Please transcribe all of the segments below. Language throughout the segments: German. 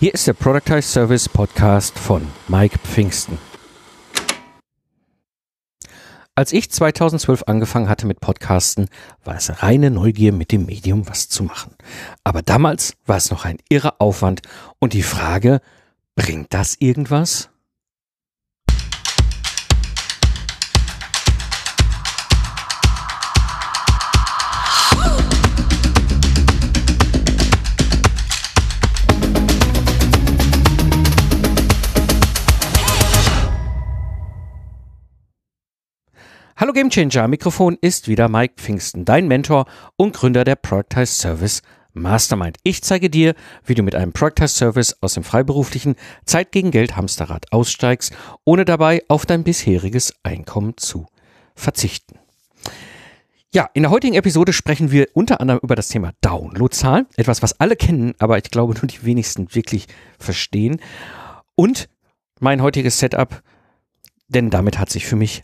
Hier ist der Productize Service Podcast von Mike Pfingsten. Als ich 2012 angefangen hatte mit Podcasten, war es reine Neugier mit dem Medium was zu machen. Aber damals war es noch ein irrer Aufwand und die Frage, bringt das irgendwas? Hallo Gamechanger, Mikrofon ist wieder Mike Pfingsten, dein Mentor und Gründer der Productize Service Mastermind. Ich zeige dir, wie du mit einem Productize Service aus dem freiberuflichen Zeit gegen Geld Hamsterrad aussteigst, ohne dabei auf dein bisheriges Einkommen zu verzichten. Ja, in der heutigen Episode sprechen wir unter anderem über das Thema Downloadzahlen, etwas, was alle kennen, aber ich glaube nur die wenigsten wirklich verstehen. Und mein heutiges Setup, denn damit hat sich für mich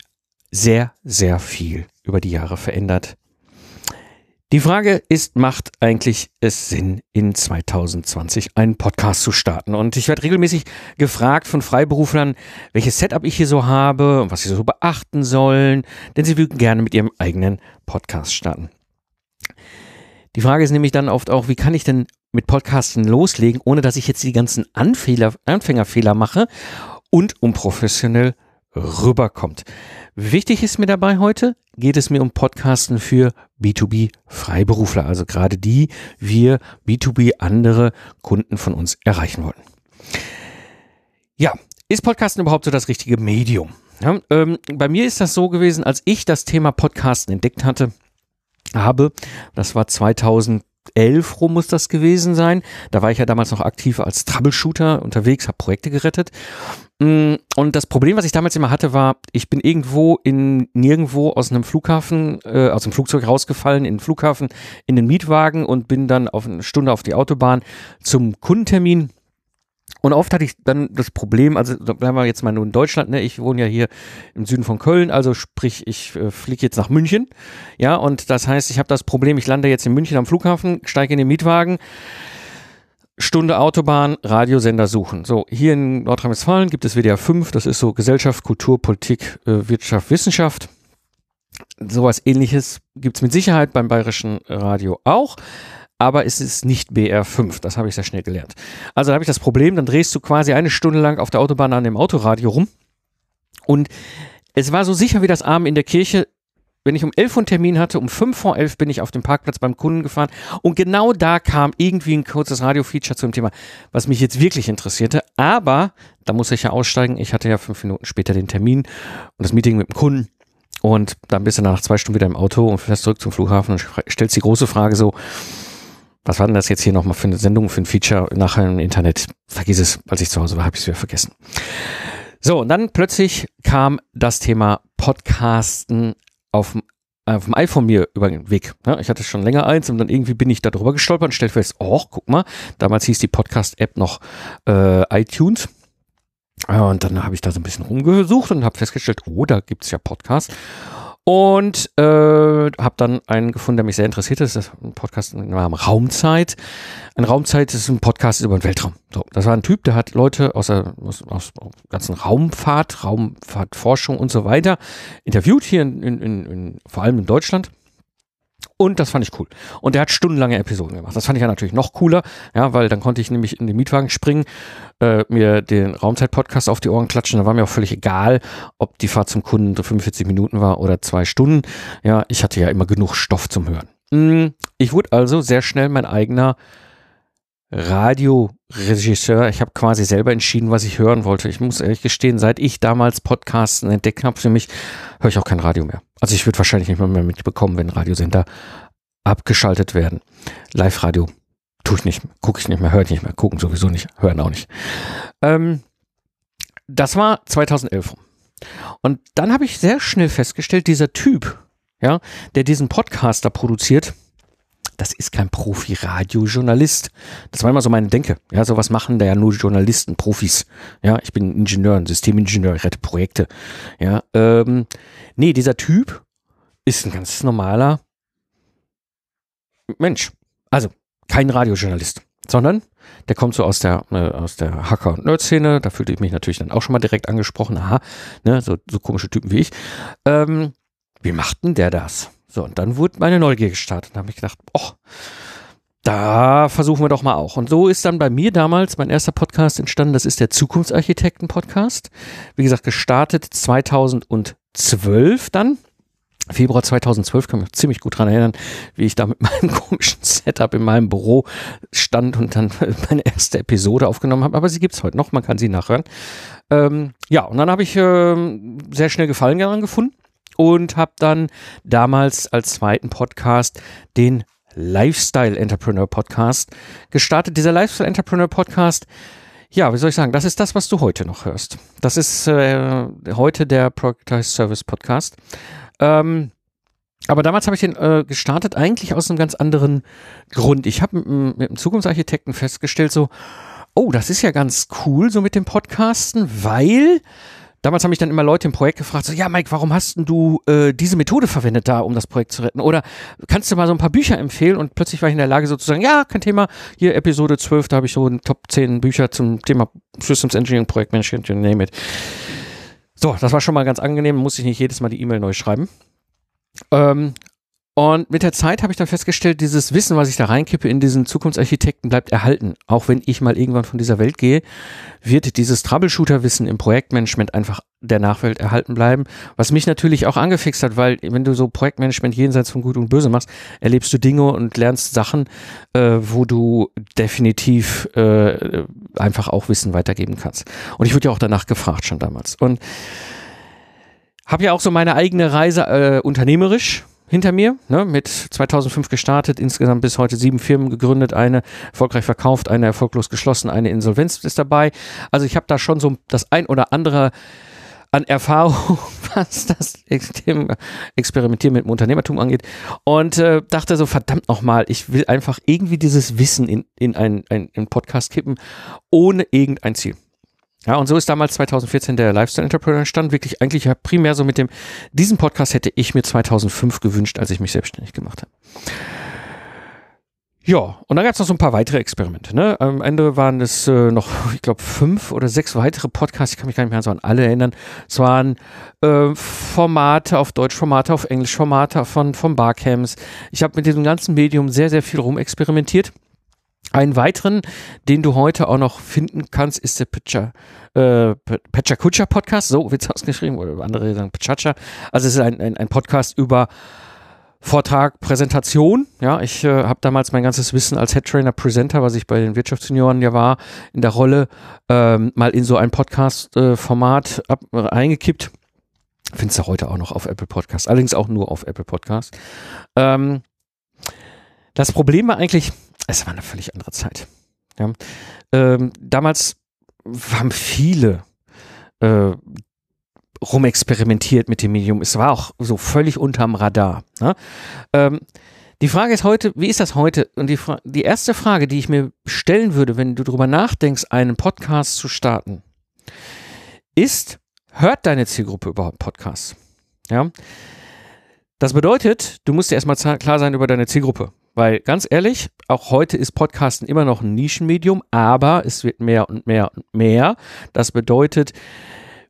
sehr, sehr viel über die Jahre verändert. Die Frage ist, macht eigentlich es Sinn, in 2020 einen Podcast zu starten? Und ich werde regelmäßig gefragt von Freiberuflern, welches Setup ich hier so habe und was sie so beachten sollen, denn sie würden gerne mit ihrem eigenen Podcast starten. Die Frage ist nämlich dann oft auch, wie kann ich denn mit Podcasten loslegen, ohne dass ich jetzt die ganzen Anfängerfehler mache und unprofessionell rüberkommt. Wichtig ist mir dabei heute, geht es mir um Podcasten für B2B Freiberufler, also gerade die wir B2B andere Kunden von uns erreichen wollen. Ja, ist Podcasten überhaupt so das richtige Medium? Ja, ähm, bei mir ist das so gewesen, als ich das Thema Podcasten entdeckt hatte, habe, das war 2000 11 rum muss das gewesen sein. Da war ich ja damals noch aktiv als Troubleshooter unterwegs, habe Projekte gerettet. Mm, und das Problem, was ich damals immer hatte, war, ich bin irgendwo in nirgendwo aus einem Flughafen, äh, aus dem Flugzeug rausgefallen, in den Flughafen, in den Mietwagen und bin dann auf eine Stunde auf die Autobahn zum Kundentermin und oft hatte ich dann das Problem, also bleiben wir jetzt mal nur in Deutschland, ne? ich wohne ja hier im Süden von Köln, also sprich, ich äh, fliege jetzt nach München, ja, und das heißt, ich habe das Problem, ich lande jetzt in München am Flughafen, steige in den Mietwagen, Stunde Autobahn, Radiosender suchen. So, hier in Nordrhein-Westfalen gibt es WDR 5, das ist so Gesellschaft, Kultur, Politik, äh, Wirtschaft, Wissenschaft. Sowas ähnliches gibt's mit Sicherheit beim Bayerischen Radio auch aber es ist nicht BR5. Das habe ich sehr schnell gelernt. Also da habe ich das Problem, dann drehst du quasi eine Stunde lang auf der Autobahn an dem Autoradio rum. Und es war so sicher wie das Arm in der Kirche. Wenn ich um 11 Uhr einen Termin hatte, um 5 vor 11 bin ich auf dem Parkplatz beim Kunden gefahren und genau da kam irgendwie ein kurzes Radio-Feature zum Thema, was mich jetzt wirklich interessierte. Aber da muss ich ja aussteigen. Ich hatte ja fünf Minuten später den Termin und das Meeting mit dem Kunden. Und dann bist du nach zwei Stunden wieder im Auto und fährst zurück zum Flughafen und stellst die große Frage so, was war denn das jetzt hier nochmal für eine Sendung, für ein Feature nachher im Internet? Vergiss es, als ich zu Hause war, habe ich es wieder vergessen. So, und dann plötzlich kam das Thema Podcasten auf, auf dem iPhone mir über den Weg. Ja, ich hatte schon länger eins und dann irgendwie bin ich da drüber gestolpert und stellte fest, oh, guck mal, damals hieß die Podcast-App noch äh, iTunes. Und dann habe ich da so ein bisschen rumgesucht und habe festgestellt, oh, da gibt's ja Podcasts. Und äh, habe dann einen gefunden, der mich sehr interessiert. Das ist ein Podcast im Namen Raumzeit. Ein Raumzeit ist ein Podcast über den Weltraum. So, das war ein Typ, der hat Leute aus der aus, aus ganzen Raumfahrt, Raumfahrtforschung und so weiter interviewt hier in, in, in vor allem in Deutschland. Und das fand ich cool. Und er hat stundenlange Episoden gemacht. Das fand ich ja natürlich noch cooler, ja, weil dann konnte ich nämlich in den Mietwagen springen, äh, mir den Raumzeit-Podcast auf die Ohren klatschen. Da war mir auch völlig egal, ob die Fahrt zum Kunden 45 Minuten war oder zwei Stunden. Ja, ich hatte ja immer genug Stoff zum Hören. Hm, ich wurde also sehr schnell mein eigener Radioregisseur. Ich habe quasi selber entschieden, was ich hören wollte. Ich muss ehrlich gestehen, seit ich damals Podcasten entdeckt habe für mich, höre ich auch kein Radio mehr. Also ich würde wahrscheinlich nicht mehr mitbekommen, wenn Radiosender abgeschaltet werden. Live-Radio tue ich nicht, gucke ich nicht mehr, höre ich nicht mehr, gucken sowieso nicht, hören auch nicht. Ähm, das war 2011. Und dann habe ich sehr schnell festgestellt, dieser Typ, ja, der diesen Podcaster produziert, das ist kein Profi-Radiojournalist. Das war immer so meine Denke. Ja, sowas machen da ja nur Journalisten, Profis. Ja, ich bin Ingenieur, ein Systemingenieur, ich rette Projekte. Ja, ähm, nee, dieser Typ ist ein ganz normaler Mensch. Also, kein Radiojournalist. sondern der kommt so aus der, äh, aus der Hacker- und Nerd-Szene. Da fühlte ich mich natürlich dann auch schon mal direkt angesprochen. Aha, ne, so, so komische Typen wie ich. Ähm, wie macht denn der das? So, und dann wurde meine Neugier gestartet. Da habe ich gedacht, oh, da versuchen wir doch mal auch. Und so ist dann bei mir damals mein erster Podcast entstanden. Das ist der Zukunftsarchitekten-Podcast. Wie gesagt, gestartet 2012 dann. Februar 2012 kann ich mich ziemlich gut dran erinnern, wie ich da mit meinem komischen Setup in meinem Büro stand und dann meine erste Episode aufgenommen habe. Aber sie gibt's heute noch, man kann sie nachhören. Ähm, ja, und dann habe ich ähm, sehr schnell Gefallen daran gefunden und habe dann damals als zweiten Podcast den Lifestyle Entrepreneur Podcast gestartet. Dieser Lifestyle Entrepreneur Podcast, ja, wie soll ich sagen, das ist das, was du heute noch hörst. Das ist äh, heute der Productized Service Podcast. Ähm, aber damals habe ich den äh, gestartet eigentlich aus einem ganz anderen Grund. Ich habe mit, mit dem Zukunftsarchitekten festgestellt, so, oh, das ist ja ganz cool so mit dem Podcasten, weil Damals haben mich dann immer Leute im Projekt gefragt, so, ja, Mike, warum hast denn du äh, diese Methode verwendet da, um das Projekt zu retten? Oder kannst du mal so ein paar Bücher empfehlen? Und plötzlich war ich in der Lage sozusagen, ja, kein Thema. Hier Episode 12, da habe ich so ein Top 10 Bücher zum Thema Systems Engineering, Projektmanagement, you name it. So, das war schon mal ganz angenehm, muss ich nicht jedes Mal die E-Mail neu schreiben. Ähm, und mit der Zeit habe ich dann festgestellt, dieses Wissen, was ich da reinkippe in diesen Zukunftsarchitekten, bleibt erhalten. Auch wenn ich mal irgendwann von dieser Welt gehe, wird dieses Troubleshooter-Wissen im Projektmanagement einfach der Nachwelt erhalten bleiben. Was mich natürlich auch angefixt hat, weil wenn du so Projektmanagement jenseits von Gut und Böse machst, erlebst du Dinge und lernst Sachen, äh, wo du definitiv äh, einfach auch Wissen weitergeben kannst. Und ich wurde ja auch danach gefragt schon damals. Und habe ja auch so meine eigene Reise äh, unternehmerisch hinter mir, ne, mit 2005 gestartet, insgesamt bis heute sieben Firmen gegründet, eine erfolgreich verkauft, eine erfolglos geschlossen, eine Insolvenz ist dabei. Also ich habe da schon so das ein oder andere an Erfahrung, was das Experimentieren mit dem Unternehmertum angeht und äh, dachte so, verdammt nochmal, ich will einfach irgendwie dieses Wissen in, in einen, Podcast kippen, ohne irgendein Ziel. Ja, und so ist damals 2014 der Lifestyle Entrepreneur entstanden. Wirklich eigentlich primär so mit dem, diesen Podcast hätte ich mir 2005 gewünscht, als ich mich selbstständig gemacht habe. Ja, und dann gab es noch so ein paar weitere Experimente. Ne? Am Ende waren es äh, noch, ich glaube, fünf oder sechs weitere Podcasts. Ich kann mich gar nicht mehr so an alle erinnern. Es waren äh, Formate auf Deutsch, Formate auf Englisch, Formate von, von Barcamps. Ich habe mit diesem ganzen Medium sehr, sehr viel rumexperimentiert. Einen weiteren, den du heute auch noch finden kannst, ist der Pitcher, äh, Pecha Kutscher Podcast. So wird es ausgeschrieben, oder andere sagen Pechacha. Also es ist ein, ein, ein Podcast über Vortrag, Präsentation. Ja, ich äh, habe damals mein ganzes Wissen als Head Trainer Presenter, was ich bei den Wirtschaftsjunioren ja war, in der Rolle, ähm, mal in so ein Podcast-Format äh, eingekippt. Findest du heute auch noch auf Apple Podcast. Allerdings auch nur auf Apple Podcast. Ähm, das Problem war eigentlich, es war eine völlig andere Zeit. Ja. Ähm, damals haben viele äh, rumexperimentiert mit dem Medium. Es war auch so völlig unterm Radar. Ne? Ähm, die Frage ist heute, wie ist das heute? Und die, die erste Frage, die ich mir stellen würde, wenn du darüber nachdenkst, einen Podcast zu starten, ist, hört deine Zielgruppe überhaupt Podcasts? Ja. Das bedeutet, du musst dir erstmal klar sein über deine Zielgruppe. Weil ganz ehrlich, auch heute ist Podcasten immer noch ein Nischenmedium, aber es wird mehr und mehr und mehr. Das bedeutet,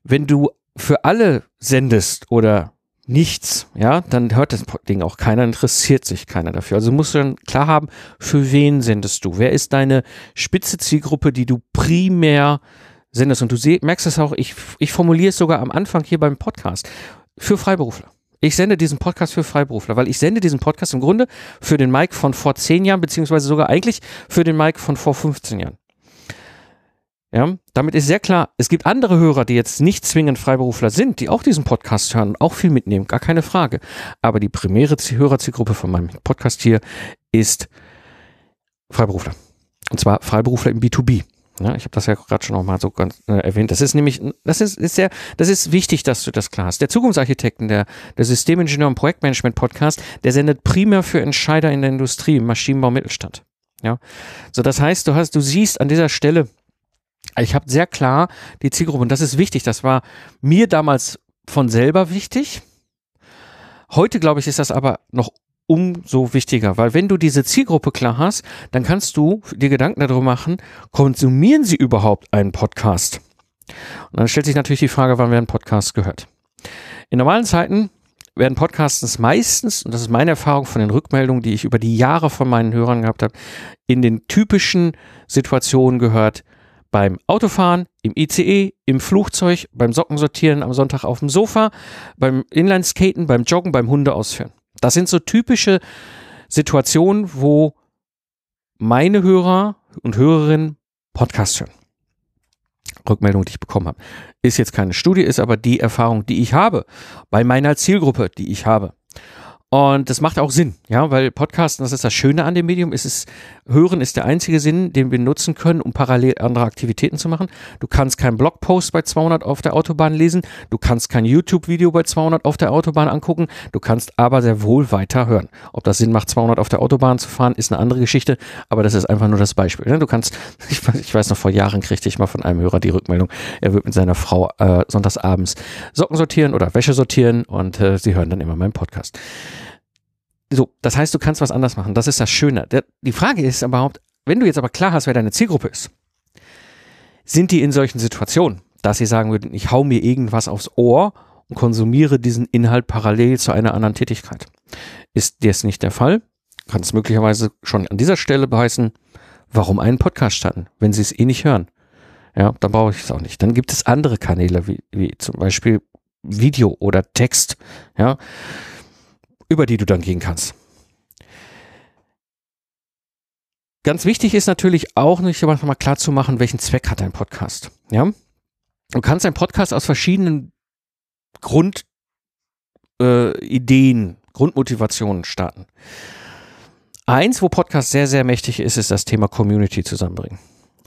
wenn du für alle sendest oder nichts, ja, dann hört das Ding auch keiner, interessiert sich keiner dafür. Also musst du dann klar haben, für wen sendest du? Wer ist deine spitze Zielgruppe, die du primär sendest? Und du merkst es auch, ich, ich formuliere es sogar am Anfang hier beim Podcast. Für Freiberufler. Ich sende diesen Podcast für Freiberufler, weil ich sende diesen Podcast im Grunde für den Mike von vor zehn Jahren, beziehungsweise sogar eigentlich für den Mike von vor 15 Jahren. Ja, damit ist sehr klar, es gibt andere Hörer, die jetzt nicht zwingend Freiberufler sind, die auch diesen Podcast hören und auch viel mitnehmen, gar keine Frage. Aber die primäre Hörerzielgruppe von meinem Podcast hier ist Freiberufler. Und zwar Freiberufler im B2B. Ja, ich habe das ja gerade schon noch mal so ganz äh, erwähnt. Das ist nämlich, das ist, ist sehr, das ist wichtig, dass du das klar hast. Der Zukunftsarchitekten, der, der Systemingenieur und Projektmanagement Podcast, der sendet primär für Entscheider in der Industrie, Maschinenbau, Mittelstand. Ja, so das heißt, du hast, du siehst an dieser Stelle, ich habe sehr klar die Zielgruppe und das ist wichtig. Das war mir damals von selber wichtig. Heute glaube ich, ist das aber noch umso wichtiger, weil wenn du diese Zielgruppe klar hast, dann kannst du dir Gedanken darüber machen, konsumieren sie überhaupt einen Podcast? Und dann stellt sich natürlich die Frage, wann werden Podcasts gehört? In normalen Zeiten werden Podcasts meistens, und das ist meine Erfahrung von den Rückmeldungen, die ich über die Jahre von meinen Hörern gehabt habe, in den typischen Situationen gehört, beim Autofahren, im ICE, im Flugzeug, beim Sockensortieren am Sonntag auf dem Sofa, beim Inlineskaten, beim Joggen, beim Hunde ausführen. Das sind so typische Situationen, wo meine Hörer und Hörerinnen Podcast hören. Rückmeldung, die ich bekommen habe. Ist jetzt keine Studie, ist aber die Erfahrung, die ich habe bei meiner Zielgruppe, die ich habe. Und das macht auch Sinn, ja, weil Podcasten, das ist das Schöne an dem Medium, ist es, Hören ist der einzige Sinn, den wir nutzen können, um parallel andere Aktivitäten zu machen. Du kannst keinen Blogpost bei 200 auf der Autobahn lesen, du kannst kein YouTube-Video bei 200 auf der Autobahn angucken, du kannst aber sehr wohl weiter hören. Ob das Sinn macht, 200 auf der Autobahn zu fahren, ist eine andere Geschichte, aber das ist einfach nur das Beispiel. Ne? Du kannst, ich weiß, ich weiß noch, vor Jahren kriegte ich mal von einem Hörer die Rückmeldung, er wird mit seiner Frau äh, sonntagsabends Socken sortieren oder Wäsche sortieren und äh, sie hören dann immer meinen Podcast. So, das heißt, du kannst was anders machen. Das ist das Schöne. Die Frage ist überhaupt, wenn du jetzt aber klar hast, wer deine Zielgruppe ist, sind die in solchen Situationen, dass sie sagen würden, ich hau mir irgendwas aufs Ohr und konsumiere diesen Inhalt parallel zu einer anderen Tätigkeit. Ist das nicht der Fall? Kann es möglicherweise schon an dieser Stelle beheißen, warum einen Podcast starten, wenn sie es eh nicht hören? Ja, dann brauche ich es auch nicht. Dann gibt es andere Kanäle, wie, wie zum Beispiel Video oder Text. Ja, über die du dann gehen kannst. Ganz wichtig ist natürlich auch nicht mal klar zu machen, welchen Zweck hat dein Podcast. Ja, du kannst einen Podcast aus verschiedenen Grundideen, äh, Grundmotivationen starten. Eins, wo Podcast sehr, sehr mächtig ist, ist das Thema Community zusammenbringen.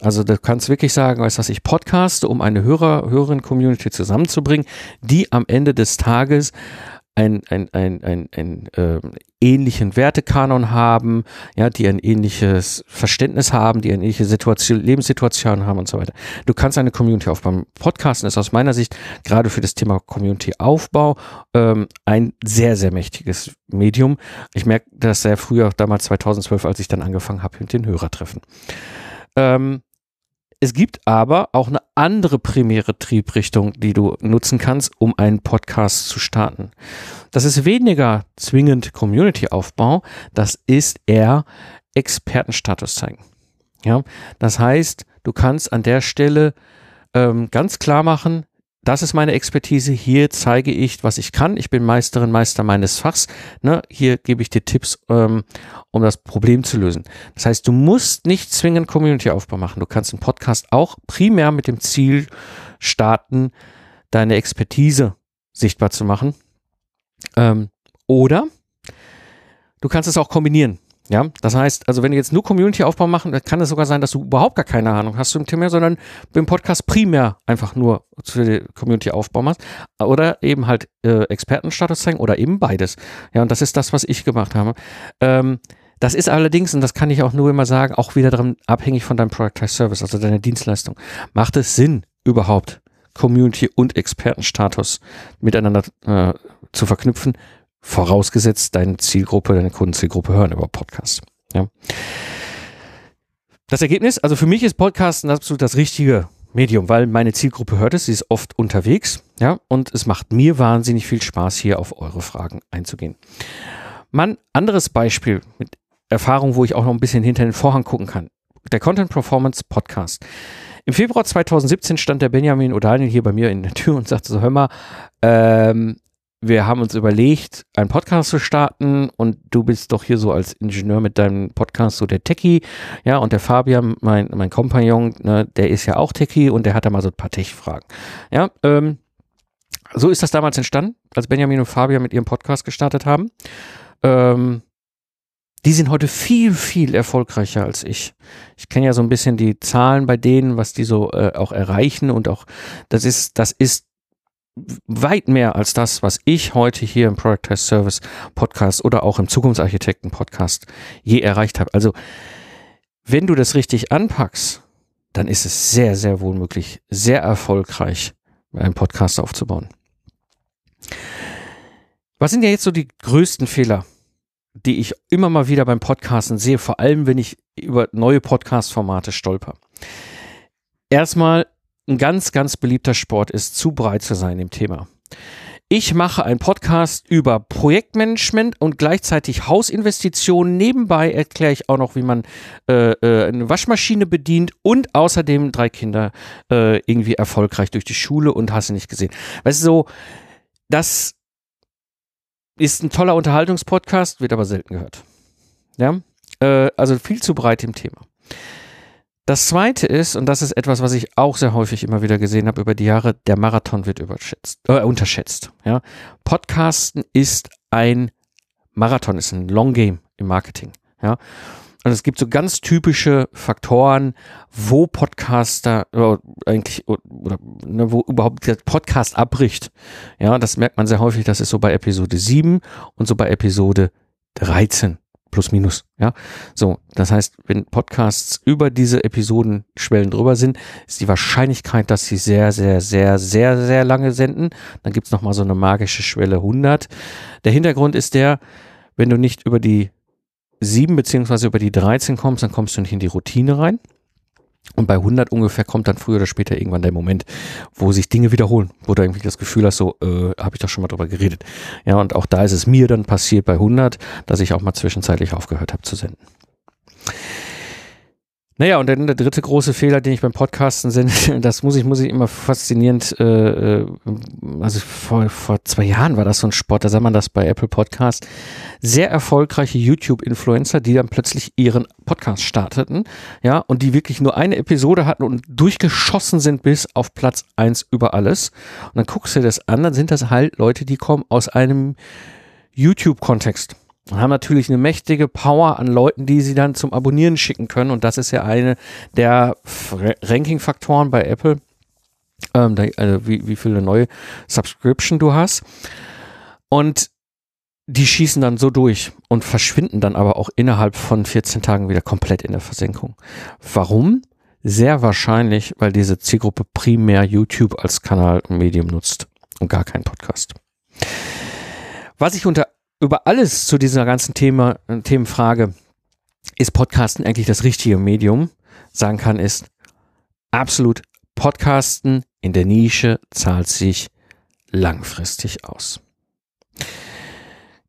Also du kannst wirklich sagen, weißt was ich podcaste, um eine Hörer, Hörerin-Community zusammenzubringen, die am Ende des Tages ein, ein, ein, ein, ein äh, ähnlichen Wertekanon haben, ja, die ein ähnliches Verständnis haben, die eine ähnliche Situation, Lebenssituation haben und so weiter. Du kannst eine Community aufbauen. Podcasten ist aus meiner Sicht gerade für das Thema Community-Aufbau ähm, ein sehr, sehr mächtiges Medium. Ich merke das sehr früher, damals 2012, als ich dann angefangen habe mit den Hörertreffen. Ähm, es gibt aber auch eine andere primäre Triebrichtung, die du nutzen kannst, um einen Podcast zu starten. Das ist weniger zwingend Community-Aufbau, das ist eher Expertenstatus zeigen. Ja, das heißt, du kannst an der Stelle ähm, ganz klar machen, das ist meine Expertise. Hier zeige ich, was ich kann. Ich bin Meisterin, Meister meines Fachs. Ne? Hier gebe ich dir Tipps, ähm, um das Problem zu lösen. Das heißt, du musst nicht zwingend Community-Aufbau machen. Du kannst einen Podcast auch primär mit dem Ziel starten, deine Expertise sichtbar zu machen. Ähm, oder du kannst es auch kombinieren. Ja, das heißt, also wenn du jetzt nur Community-Aufbau machen, dann kann es sogar sein, dass du überhaupt gar keine Ahnung hast zum Thema, sondern im Podcast primär einfach nur zu Community-Aufbau machst oder eben halt äh, Expertenstatus zeigen oder eben beides. Ja, und das ist das, was ich gemacht habe. Ähm, das ist allerdings, und das kann ich auch nur immer sagen, auch wieder daran abhängig von deinem Productized Service, also deiner Dienstleistung. Macht es Sinn, überhaupt Community und Expertenstatus miteinander äh, zu verknüpfen? Vorausgesetzt, deine Zielgruppe, deine Kundenzielgruppe hören über Podcasts. Ja. Das Ergebnis, also für mich ist Podcasten absolut das richtige Medium, weil meine Zielgruppe hört es, sie ist oft unterwegs, ja, und es macht mir wahnsinnig viel Spaß, hier auf eure Fragen einzugehen. Mann, anderes Beispiel mit Erfahrung, wo ich auch noch ein bisschen hinter den Vorhang gucken kann. Der Content Performance Podcast. Im Februar 2017 stand der Benjamin O'Daniel hier bei mir in der Tür und sagte so, hör mal, ähm, wir haben uns überlegt, einen Podcast zu starten und du bist doch hier so als Ingenieur mit deinem Podcast so der Techie, ja, und der Fabian, mein, mein Kompagnon, ne, der ist ja auch Techie und der hat da mal so ein paar Tech-Fragen. Ja, ähm, so ist das damals entstanden, als Benjamin und Fabian mit ihrem Podcast gestartet haben. Ähm, die sind heute viel, viel erfolgreicher als ich. Ich kenne ja so ein bisschen die Zahlen bei denen, was die so äh, auch erreichen und auch, das ist, das ist weit mehr als das, was ich heute hier im Product Test Service Podcast oder auch im Zukunftsarchitekten Podcast je erreicht habe. Also, wenn du das richtig anpackst, dann ist es sehr, sehr wohl möglich, sehr erfolgreich einen Podcast aufzubauen. Was sind ja jetzt so die größten Fehler, die ich immer mal wieder beim Podcasten sehe, vor allem wenn ich über neue Podcast-Formate stolper. Erstmal, ein ganz, ganz beliebter Sport ist, zu breit zu sein im Thema. Ich mache einen Podcast über Projektmanagement und gleichzeitig Hausinvestitionen. Nebenbei erkläre ich auch noch, wie man äh, äh, eine Waschmaschine bedient und außerdem drei Kinder äh, irgendwie erfolgreich durch die Schule und hast nicht gesehen. Weißt du, so, das ist ein toller Unterhaltungspodcast, wird aber selten gehört. Ja, äh, also viel zu breit im Thema. Das zweite ist, und das ist etwas, was ich auch sehr häufig immer wieder gesehen habe über die Jahre, der Marathon wird überschätzt, äh, unterschätzt. Ja? Podcasten ist ein Marathon, ist ein Long Game im Marketing. Ja? Und es gibt so ganz typische Faktoren, wo Podcaster oder eigentlich oder ne, wo überhaupt der Podcast abbricht. Ja, das merkt man sehr häufig. Das ist so bei Episode 7 und so bei Episode 13 plus minus, ja. So, das heißt, wenn Podcasts über diese Episodenschwellen drüber sind, ist die Wahrscheinlichkeit, dass sie sehr, sehr, sehr, sehr, sehr lange senden. Dann gibt's noch mal so eine magische Schwelle 100. Der Hintergrund ist der, wenn du nicht über die 7 beziehungsweise über die 13 kommst, dann kommst du nicht in die Routine rein. Und bei 100 ungefähr kommt dann früher oder später irgendwann der Moment, wo sich Dinge wiederholen, wo du irgendwie das Gefühl hast, so, äh, habe ich doch schon mal drüber geredet. Ja, und auch da ist es mir dann passiert bei 100, dass ich auch mal zwischenzeitlich aufgehört habe zu senden. Naja, und dann der dritte große Fehler, den ich beim Podcasten sehe, das muss ich, muss ich immer faszinierend, äh, äh, also vor, vor zwei Jahren war das so ein Sport, da sah man das bei Apple Podcast. Sehr erfolgreiche YouTube-Influencer, die dann plötzlich ihren Podcast starteten, ja, und die wirklich nur eine Episode hatten und durchgeschossen sind bis auf Platz eins über alles. Und dann guckst du dir das an, dann sind das halt Leute, die kommen aus einem YouTube-Kontext und haben natürlich eine mächtige Power an Leuten, die sie dann zum Abonnieren schicken können. Und das ist ja eine der Ranking-Faktoren bei Apple, ähm, also wie, wie viele neue Subscription du hast. Und die schießen dann so durch und verschwinden dann aber auch innerhalb von 14 Tagen wieder komplett in der Versenkung. Warum? Sehr wahrscheinlich, weil diese Zielgruppe primär YouTube als Kanal und Medium nutzt und gar kein Podcast. Was ich unter über alles zu dieser ganzen Thema, äh, Themenfrage, ist Podcasten eigentlich das richtige Medium, sagen kann, ist absolut Podcasten in der Nische zahlt sich langfristig aus.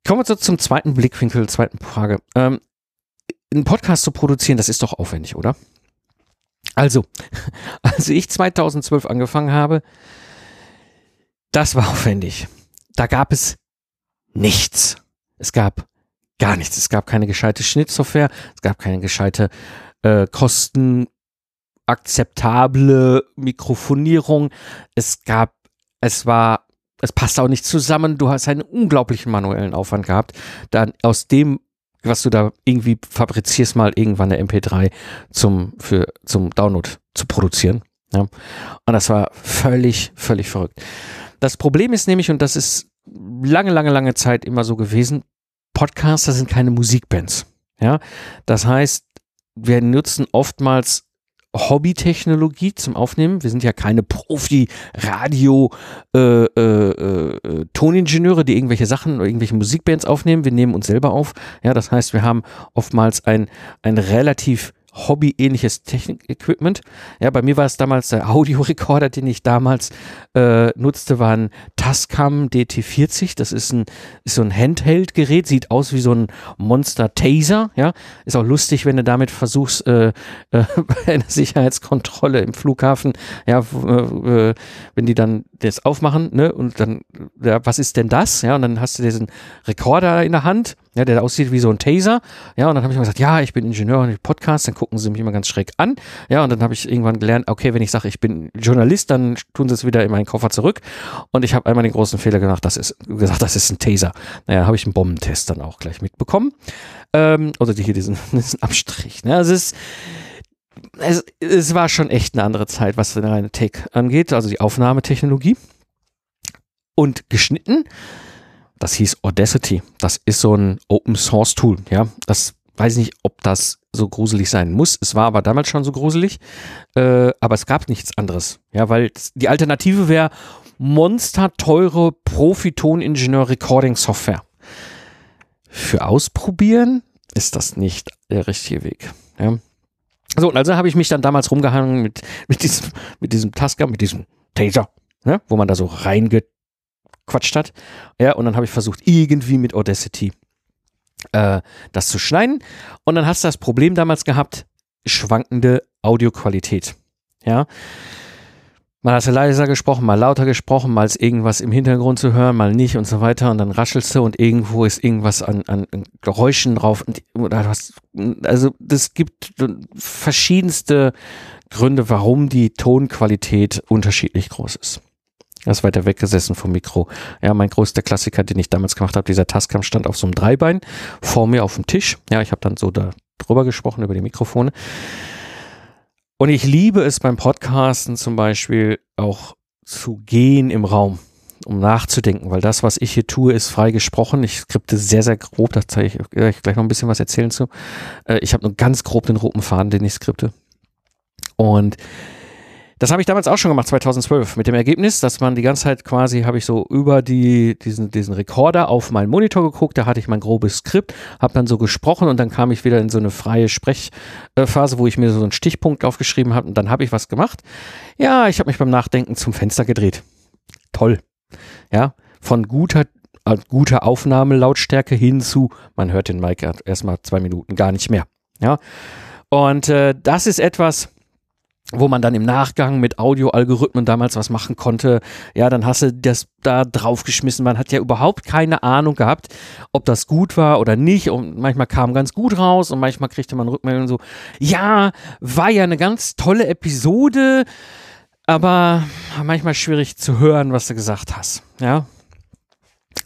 Kommen wir so zum zweiten Blickwinkel, zweiten Frage. Ähm, einen Podcast zu produzieren, das ist doch aufwendig, oder? Also, als ich 2012 angefangen habe, das war aufwendig. Da gab es nichts. Es gab gar nichts. Es gab keine gescheite Schnittsoftware, es gab keine gescheite äh, kostenakzeptable Mikrofonierung. Es gab, es war, es passte auch nicht zusammen. Du hast einen unglaublichen manuellen Aufwand gehabt, dann aus dem was du da irgendwie fabrizierst, mal irgendwann eine MP3 zum, für, zum Download zu produzieren. Ja. Und das war völlig, völlig verrückt. Das Problem ist nämlich, und das ist lange, lange, lange Zeit immer so gewesen. Podcaster sind keine Musikbands. Ja, das heißt, wir nutzen oftmals Hobbytechnologie zum Aufnehmen. Wir sind ja keine Profi-Radio äh, äh, äh, Toningenieure, die irgendwelche Sachen oder irgendwelche Musikbands aufnehmen. Wir nehmen uns selber auf. Ja, das heißt, wir haben oftmals ein, ein relativ Hobby-ähnliches Technik-Equipment. Ja, bei mir war es damals der Audiorekorder, den ich damals äh, nutzte, war ein Tascam DT40. Das ist ein ist so ein Handheld-Gerät, sieht aus wie so ein Monster Taser. Ja, ist auch lustig, wenn du damit versuchst äh, äh, bei einer Sicherheitskontrolle im Flughafen, ja, äh, wenn die dann das aufmachen, ne, und dann, ja, was ist denn das? Ja, und dann hast du diesen Rekorder in der Hand ja, der aussieht wie so ein Taser. Ja, und dann habe ich mal gesagt, ja, ich bin Ingenieur und ich Podcast, dann gucken sie mich immer ganz schräg an. Ja, und dann habe ich irgendwann gelernt, okay, wenn ich sage, ich bin Journalist, dann tun sie es wieder in meinen Koffer zurück. Und ich habe einmal den großen Fehler gemacht, das ist gesagt, das ist ein Taser. Naja, habe ich einen Bombentest dann auch gleich mitbekommen. Ähm, oder hier diesen, diesen Abstrich. Ne? Also es ist es, es war schon echt eine andere Zeit, was den reine Take angeht, also die Aufnahmetechnologie. Und geschnitten das hieß Audacity. Das ist so ein Open Source Tool. Ja, das weiß ich nicht, ob das so gruselig sein muss. Es war aber damals schon so gruselig, äh, aber es gab nichts anderes. Ja, weil die Alternative wäre monsterteure Profiton-Ingenieur Recording Software. für Ausprobieren ist das nicht der richtige Weg. Ja. So, also habe ich mich dann damals rumgehangen mit, mit diesem, mit diesem Tasker, mit diesem Taser, ne, wo man da so reingequatscht hat. Ja, und dann habe ich versucht, irgendwie mit Audacity äh, das zu schneiden. Und dann hast du das Problem damals gehabt, schwankende Audioqualität. Ja. Mal hast du leiser gesprochen, mal lauter gesprochen, mal ist irgendwas im Hintergrund zu hören, mal nicht und so weiter und dann raschelst du und irgendwo ist irgendwas an, an Geräuschen drauf. Also das gibt verschiedenste Gründe, warum die Tonqualität unterschiedlich groß ist. Er ist weiter weggesessen vom Mikro. Ja, mein größter Klassiker, den ich damals gemacht habe, dieser Tascam stand auf so einem Dreibein vor mir auf dem Tisch. Ja, ich habe dann so da drüber gesprochen über die Mikrofone. Und ich liebe es beim Podcasten zum Beispiel auch zu gehen im Raum, um nachzudenken, weil das, was ich hier tue, ist frei gesprochen. Ich skripte sehr, sehr grob, da zeige ich gleich noch ein bisschen was erzählen zu. Äh, ich habe nur ganz grob den roten Faden, den ich skripte. Und das habe ich damals auch schon gemacht, 2012, mit dem Ergebnis, dass man die ganze Zeit quasi, habe ich so über die, diesen, diesen Rekorder auf meinen Monitor geguckt, da hatte ich mein grobes Skript, habe dann so gesprochen und dann kam ich wieder in so eine freie Sprechphase, wo ich mir so einen Stichpunkt aufgeschrieben habe und dann habe ich was gemacht. Ja, ich habe mich beim Nachdenken zum Fenster gedreht. Toll. Ja, von guter äh, guter Aufnahmelautstärke hin zu, man hört den Mike erstmal zwei Minuten gar nicht mehr. Ja, und äh, das ist etwas, wo man dann im Nachgang mit Audioalgorithmen damals was machen konnte. Ja, dann hast du das da draufgeschmissen. Man hat ja überhaupt keine Ahnung gehabt, ob das gut war oder nicht. Und manchmal kam ganz gut raus und manchmal kriegte man Rückmeldungen so, ja, war ja eine ganz tolle Episode, aber manchmal schwierig zu hören, was du gesagt hast. Ja.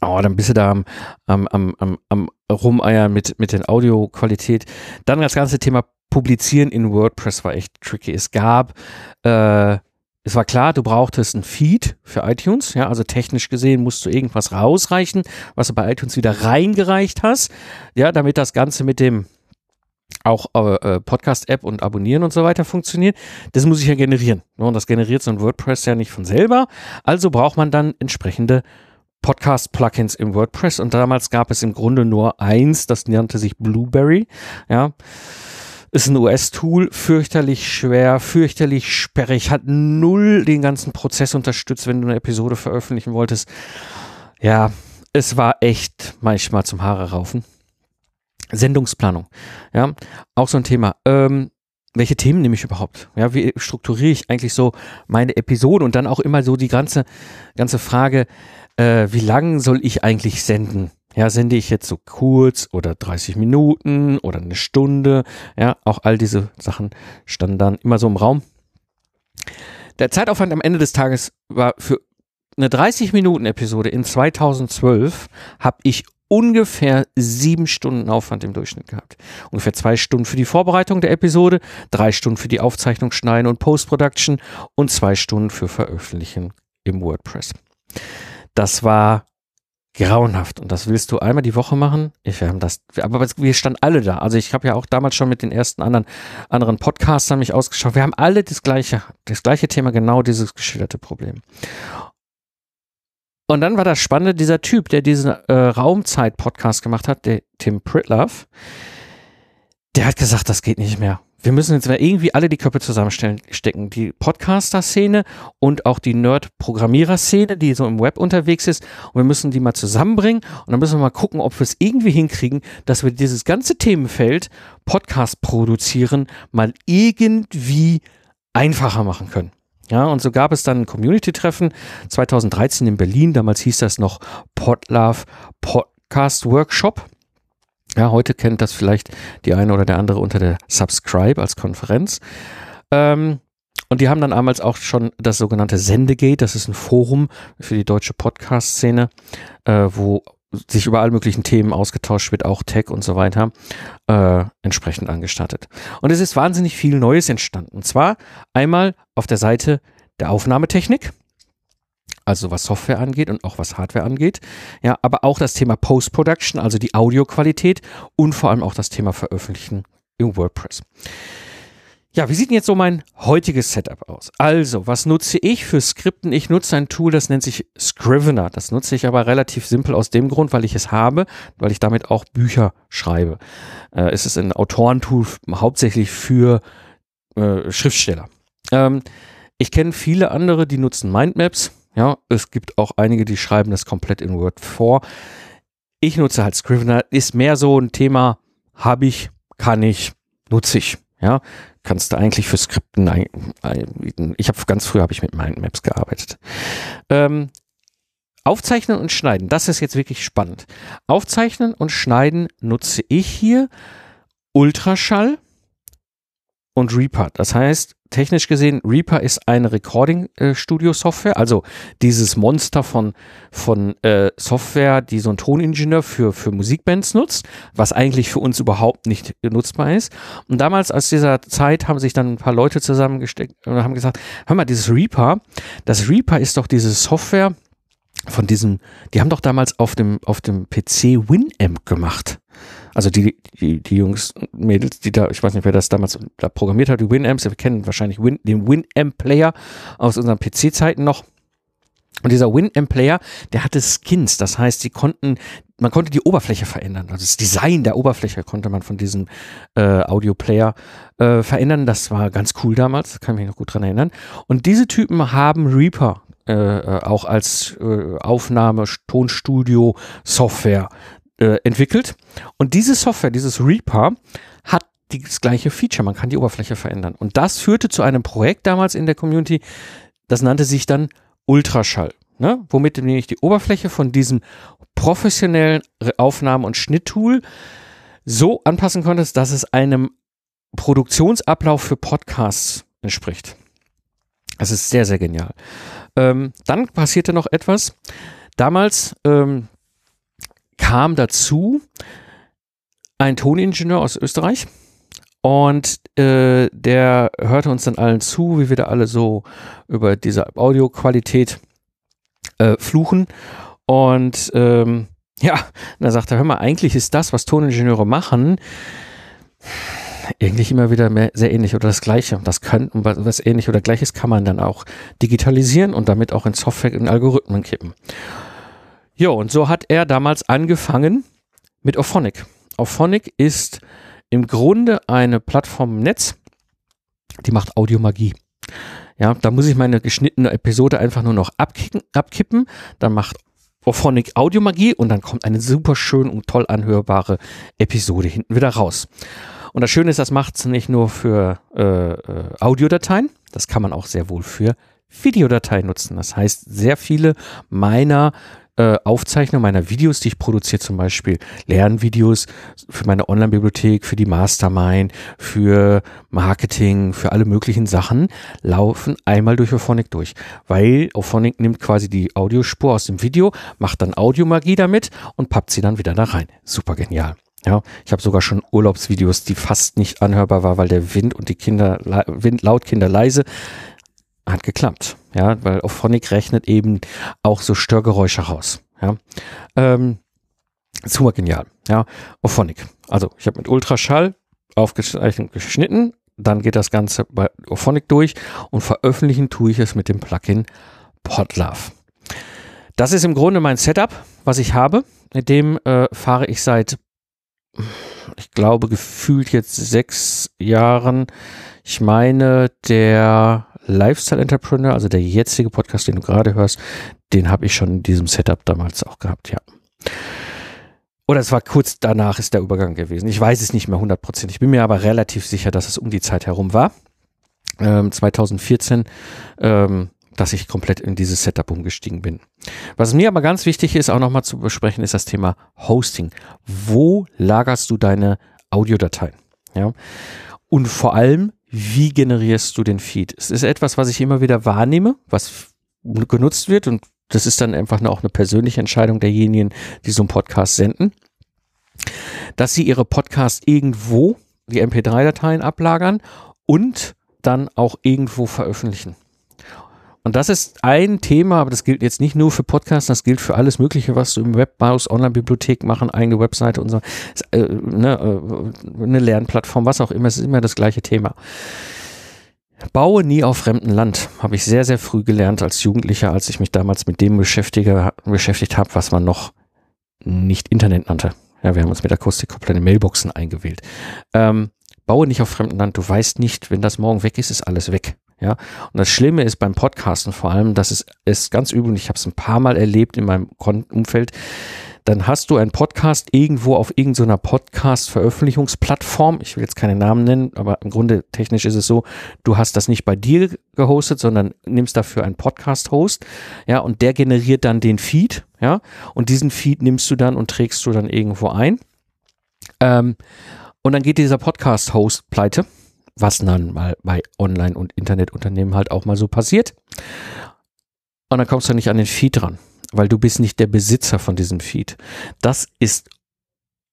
Oh, dann bist du da am, am, am, am, am Rumeiern mit, mit den Audioqualität. Dann das ganze Thema Publizieren in WordPress war echt tricky. Es gab, äh, es war klar, du brauchtest ein Feed für iTunes, ja, also technisch gesehen musst du irgendwas rausreichen, was du bei iTunes wieder reingereicht hast, ja, damit das Ganze mit dem auch äh, Podcast-App und Abonnieren und so weiter funktioniert. Das muss ich ja generieren. Ne? Und das generiert so ein WordPress ja nicht von selber. Also braucht man dann entsprechende Podcast-Plugins im WordPress. Und damals gab es im Grunde nur eins, das nannte sich Blueberry. Ja. Ist ein US-Tool, fürchterlich schwer, fürchterlich sperrig, hat null den ganzen Prozess unterstützt, wenn du eine Episode veröffentlichen wolltest. Ja, es war echt manchmal zum Haare raufen. Sendungsplanung, ja, auch so ein Thema. Ähm, welche Themen nehme ich überhaupt? Ja, wie strukturiere ich eigentlich so meine Episode und dann auch immer so die ganze, ganze Frage, äh, wie lang soll ich eigentlich senden? Ja, sende ich jetzt so kurz oder 30 Minuten oder eine Stunde? Ja, auch all diese Sachen standen dann immer so im Raum. Der Zeitaufwand am Ende des Tages war für eine 30 Minuten Episode in 2012 habe ich ungefähr sieben Stunden Aufwand im Durchschnitt gehabt. Ungefähr zwei Stunden für die Vorbereitung der Episode, drei Stunden für die Aufzeichnung, Schneiden und Post-Production und zwei Stunden für Veröffentlichen im WordPress. Das war grauenhaft. Und das willst du einmal die Woche machen? Ich, wir haben das, aber wir standen alle da. Also ich habe ja auch damals schon mit den ersten anderen, anderen Podcastern mich ausgeschaut. Wir haben alle das gleiche, das gleiche Thema, genau dieses geschilderte Problem. Und dann war das Spannende, dieser Typ, der diesen äh, Raumzeit-Podcast gemacht hat, der Tim Pritlove, der hat gesagt, das geht nicht mehr wir müssen jetzt irgendwie alle die Köpfe zusammenstecken. Die Podcaster-Szene und auch die Nerd-Programmierer-Szene, die so im Web unterwegs ist. Und wir müssen die mal zusammenbringen und dann müssen wir mal gucken, ob wir es irgendwie hinkriegen, dass wir dieses ganze Themenfeld Podcast produzieren mal irgendwie einfacher machen können. Ja, und so gab es dann ein Community-Treffen 2013 in Berlin. Damals hieß das noch Podlove Podcast Workshop. Ja, heute kennt das vielleicht die eine oder der andere unter der Subscribe als Konferenz. Ähm, und die haben dann damals auch schon das sogenannte Sendegate, das ist ein Forum für die deutsche Podcast-Szene, äh, wo sich über alle möglichen Themen ausgetauscht wird, auch Tech und so weiter, äh, entsprechend angestattet. Und es ist wahnsinnig viel Neues entstanden. Und zwar einmal auf der Seite der Aufnahmetechnik also was Software angeht und auch was Hardware angeht. Ja, aber auch das Thema Post-Production, also die Audioqualität und vor allem auch das Thema Veröffentlichen im WordPress. Ja, wie sieht denn jetzt so mein heutiges Setup aus? Also, was nutze ich für Skripten? Ich nutze ein Tool, das nennt sich Scrivener. Das nutze ich aber relativ simpel aus dem Grund, weil ich es habe, weil ich damit auch Bücher schreibe. Äh, es ist ein Autorentool hauptsächlich für äh, Schriftsteller. Ähm, ich kenne viele andere, die nutzen Mindmaps. Ja, es gibt auch einige, die schreiben das komplett in Word vor. Ich nutze halt Scrivener, ist mehr so ein Thema, habe ich, kann ich, nutze ich. Ja, kannst du eigentlich für Skripten einbieten. Ich habe ganz früh habe ich mit Mindmaps gearbeitet. Ähm, Aufzeichnen und Schneiden, das ist jetzt wirklich spannend. Aufzeichnen und Schneiden nutze ich hier Ultraschall und Reaper. Das heißt, technisch gesehen, Reaper ist eine Recording-Studio-Software, also dieses Monster von, von äh, Software, die so ein Toningenieur für, für Musikbands nutzt, was eigentlich für uns überhaupt nicht nutzbar ist. Und damals aus dieser Zeit haben sich dann ein paar Leute zusammengesteckt und haben gesagt, hör mal, dieses Reaper, das Reaper ist doch diese Software von diesem, die haben doch damals auf dem, auf dem PC Winamp gemacht. Also die, die, die Jungs, Mädels, die da, ich weiß nicht, wer das damals da programmiert hat, die Winamps, wir kennen wahrscheinlich Win, den Winamp-Player aus unseren PC-Zeiten noch. Und dieser Winamp-Player, der hatte Skins, das heißt, sie konnten, man konnte die Oberfläche verändern. Also das Design der Oberfläche konnte man von diesem äh, Audio-Player äh, verändern. Das war ganz cool damals, kann mich noch gut dran erinnern. Und diese Typen haben Reaper äh, äh auch als äh, Aufnahme, Tonstudio, Software äh, entwickelt. Und diese Software, dieses Reaper, hat das gleiche Feature. Man kann die Oberfläche verändern. Und das führte zu einem Projekt damals in der Community, das nannte sich dann Ultraschall. Ne? Womit du nämlich die Oberfläche von diesem professionellen Aufnahmen- und Schnitttool so anpassen konntest, dass es einem Produktionsablauf für Podcasts entspricht. Das ist sehr, sehr genial. Ähm, dann passierte noch etwas. Damals, ähm, kam dazu ein Toningenieur aus Österreich und äh, der hörte uns dann allen zu, wie wir da alle so über diese Audioqualität äh, fluchen. Und ähm, ja, da sagt er, hör mal, eigentlich ist das, was Toningenieure machen, eigentlich immer wieder mehr, sehr ähnlich oder das Gleiche. Das kann, was, was ähnlich oder Gleiches kann man dann auch digitalisieren und damit auch in Software und Algorithmen kippen. Ja, und so hat er damals angefangen mit Auphonic. Auphonic ist im Grunde eine Plattform im Netz, die macht Audiomagie. Ja, da muss ich meine geschnittene Episode einfach nur noch abkicken, abkippen. Dann macht Auphonic Audiomagie und dann kommt eine super schön und toll anhörbare Episode hinten wieder raus. Und das Schöne ist, das macht es nicht nur für äh, äh, Audiodateien, das kann man auch sehr wohl für Videodateien nutzen. Das heißt, sehr viele meiner äh, Aufzeichnung meiner Videos, die ich produziere, zum Beispiel Lernvideos für meine Online-Bibliothek, für die Mastermind, für Marketing, für alle möglichen Sachen, laufen einmal durch Auphonic durch. Weil Auphonic nimmt quasi die Audiospur aus dem Video, macht dann Audiomagie damit und pappt sie dann wieder da rein. Super genial. Ja, ich habe sogar schon Urlaubsvideos, die fast nicht anhörbar war, weil der Wind und die Kinder, Wind laut, Kinder leise, hat geklappt. Ja, weil Auphonic rechnet eben auch so Störgeräusche raus. Ja, ähm, super genial. Ja, Auphonic. Also ich habe mit Ultraschall aufgezeichnet geschnitten, dann geht das Ganze bei Auphonic durch und veröffentlichen tue ich es mit dem Plugin Podlove. Das ist im Grunde mein Setup, was ich habe. Mit dem äh, fahre ich seit, ich glaube, gefühlt jetzt sechs Jahren. Ich meine, der Lifestyle Entrepreneur, also der jetzige Podcast, den du gerade hörst, den habe ich schon in diesem Setup damals auch gehabt, ja. Oder es war kurz danach ist der Übergang gewesen. Ich weiß es nicht mehr 100%. Ich bin mir aber relativ sicher, dass es um die Zeit herum war. Ähm, 2014, ähm, dass ich komplett in dieses Setup umgestiegen bin. Was mir aber ganz wichtig ist, auch nochmal zu besprechen, ist das Thema Hosting. Wo lagerst du deine Audiodateien? Ja. Und vor allem, wie generierst du den Feed? Es ist etwas, was ich immer wieder wahrnehme, was genutzt wird und das ist dann einfach auch eine persönliche Entscheidung derjenigen, die so einen Podcast senden, dass sie ihre Podcasts irgendwo, die MP3-Dateien ablagern und dann auch irgendwo veröffentlichen. Und das ist ein Thema, aber das gilt jetzt nicht nur für Podcasts, das gilt für alles Mögliche, was du im Web baust, Online-Bibliothek machen, eigene Webseite und so, äh, ne, äh, eine Lernplattform, was auch immer, es ist immer das gleiche Thema. Baue nie auf fremdem Land. Habe ich sehr, sehr früh gelernt als Jugendlicher, als ich mich damals mit dem beschäftige, beschäftigt habe, was man noch nicht Internet nannte. Ja, wir haben uns mit Akustikkoppler in Mailboxen eingewählt. Ähm, baue nicht auf fremdem Land. Du weißt nicht, wenn das morgen weg ist, ist alles weg. Ja, und das Schlimme ist beim Podcasten vor allem, dass es ist ganz übel, und ich habe es ein paar Mal erlebt in meinem Umfeld, dann hast du einen Podcast irgendwo auf irgendeiner Podcast-Veröffentlichungsplattform. Ich will jetzt keine Namen nennen, aber im Grunde technisch ist es so, du hast das nicht bei dir gehostet, sondern nimmst dafür einen Podcast-Host, ja, und der generiert dann den Feed, ja, und diesen Feed nimmst du dann und trägst du dann irgendwo ein. Ähm, und dann geht dieser Podcast-Host pleite, was dann mal bei Online- und Internetunternehmen halt auch mal so passiert. Und dann kommst du nicht an den Feed dran weil du bist nicht der Besitzer von diesem Feed. Das ist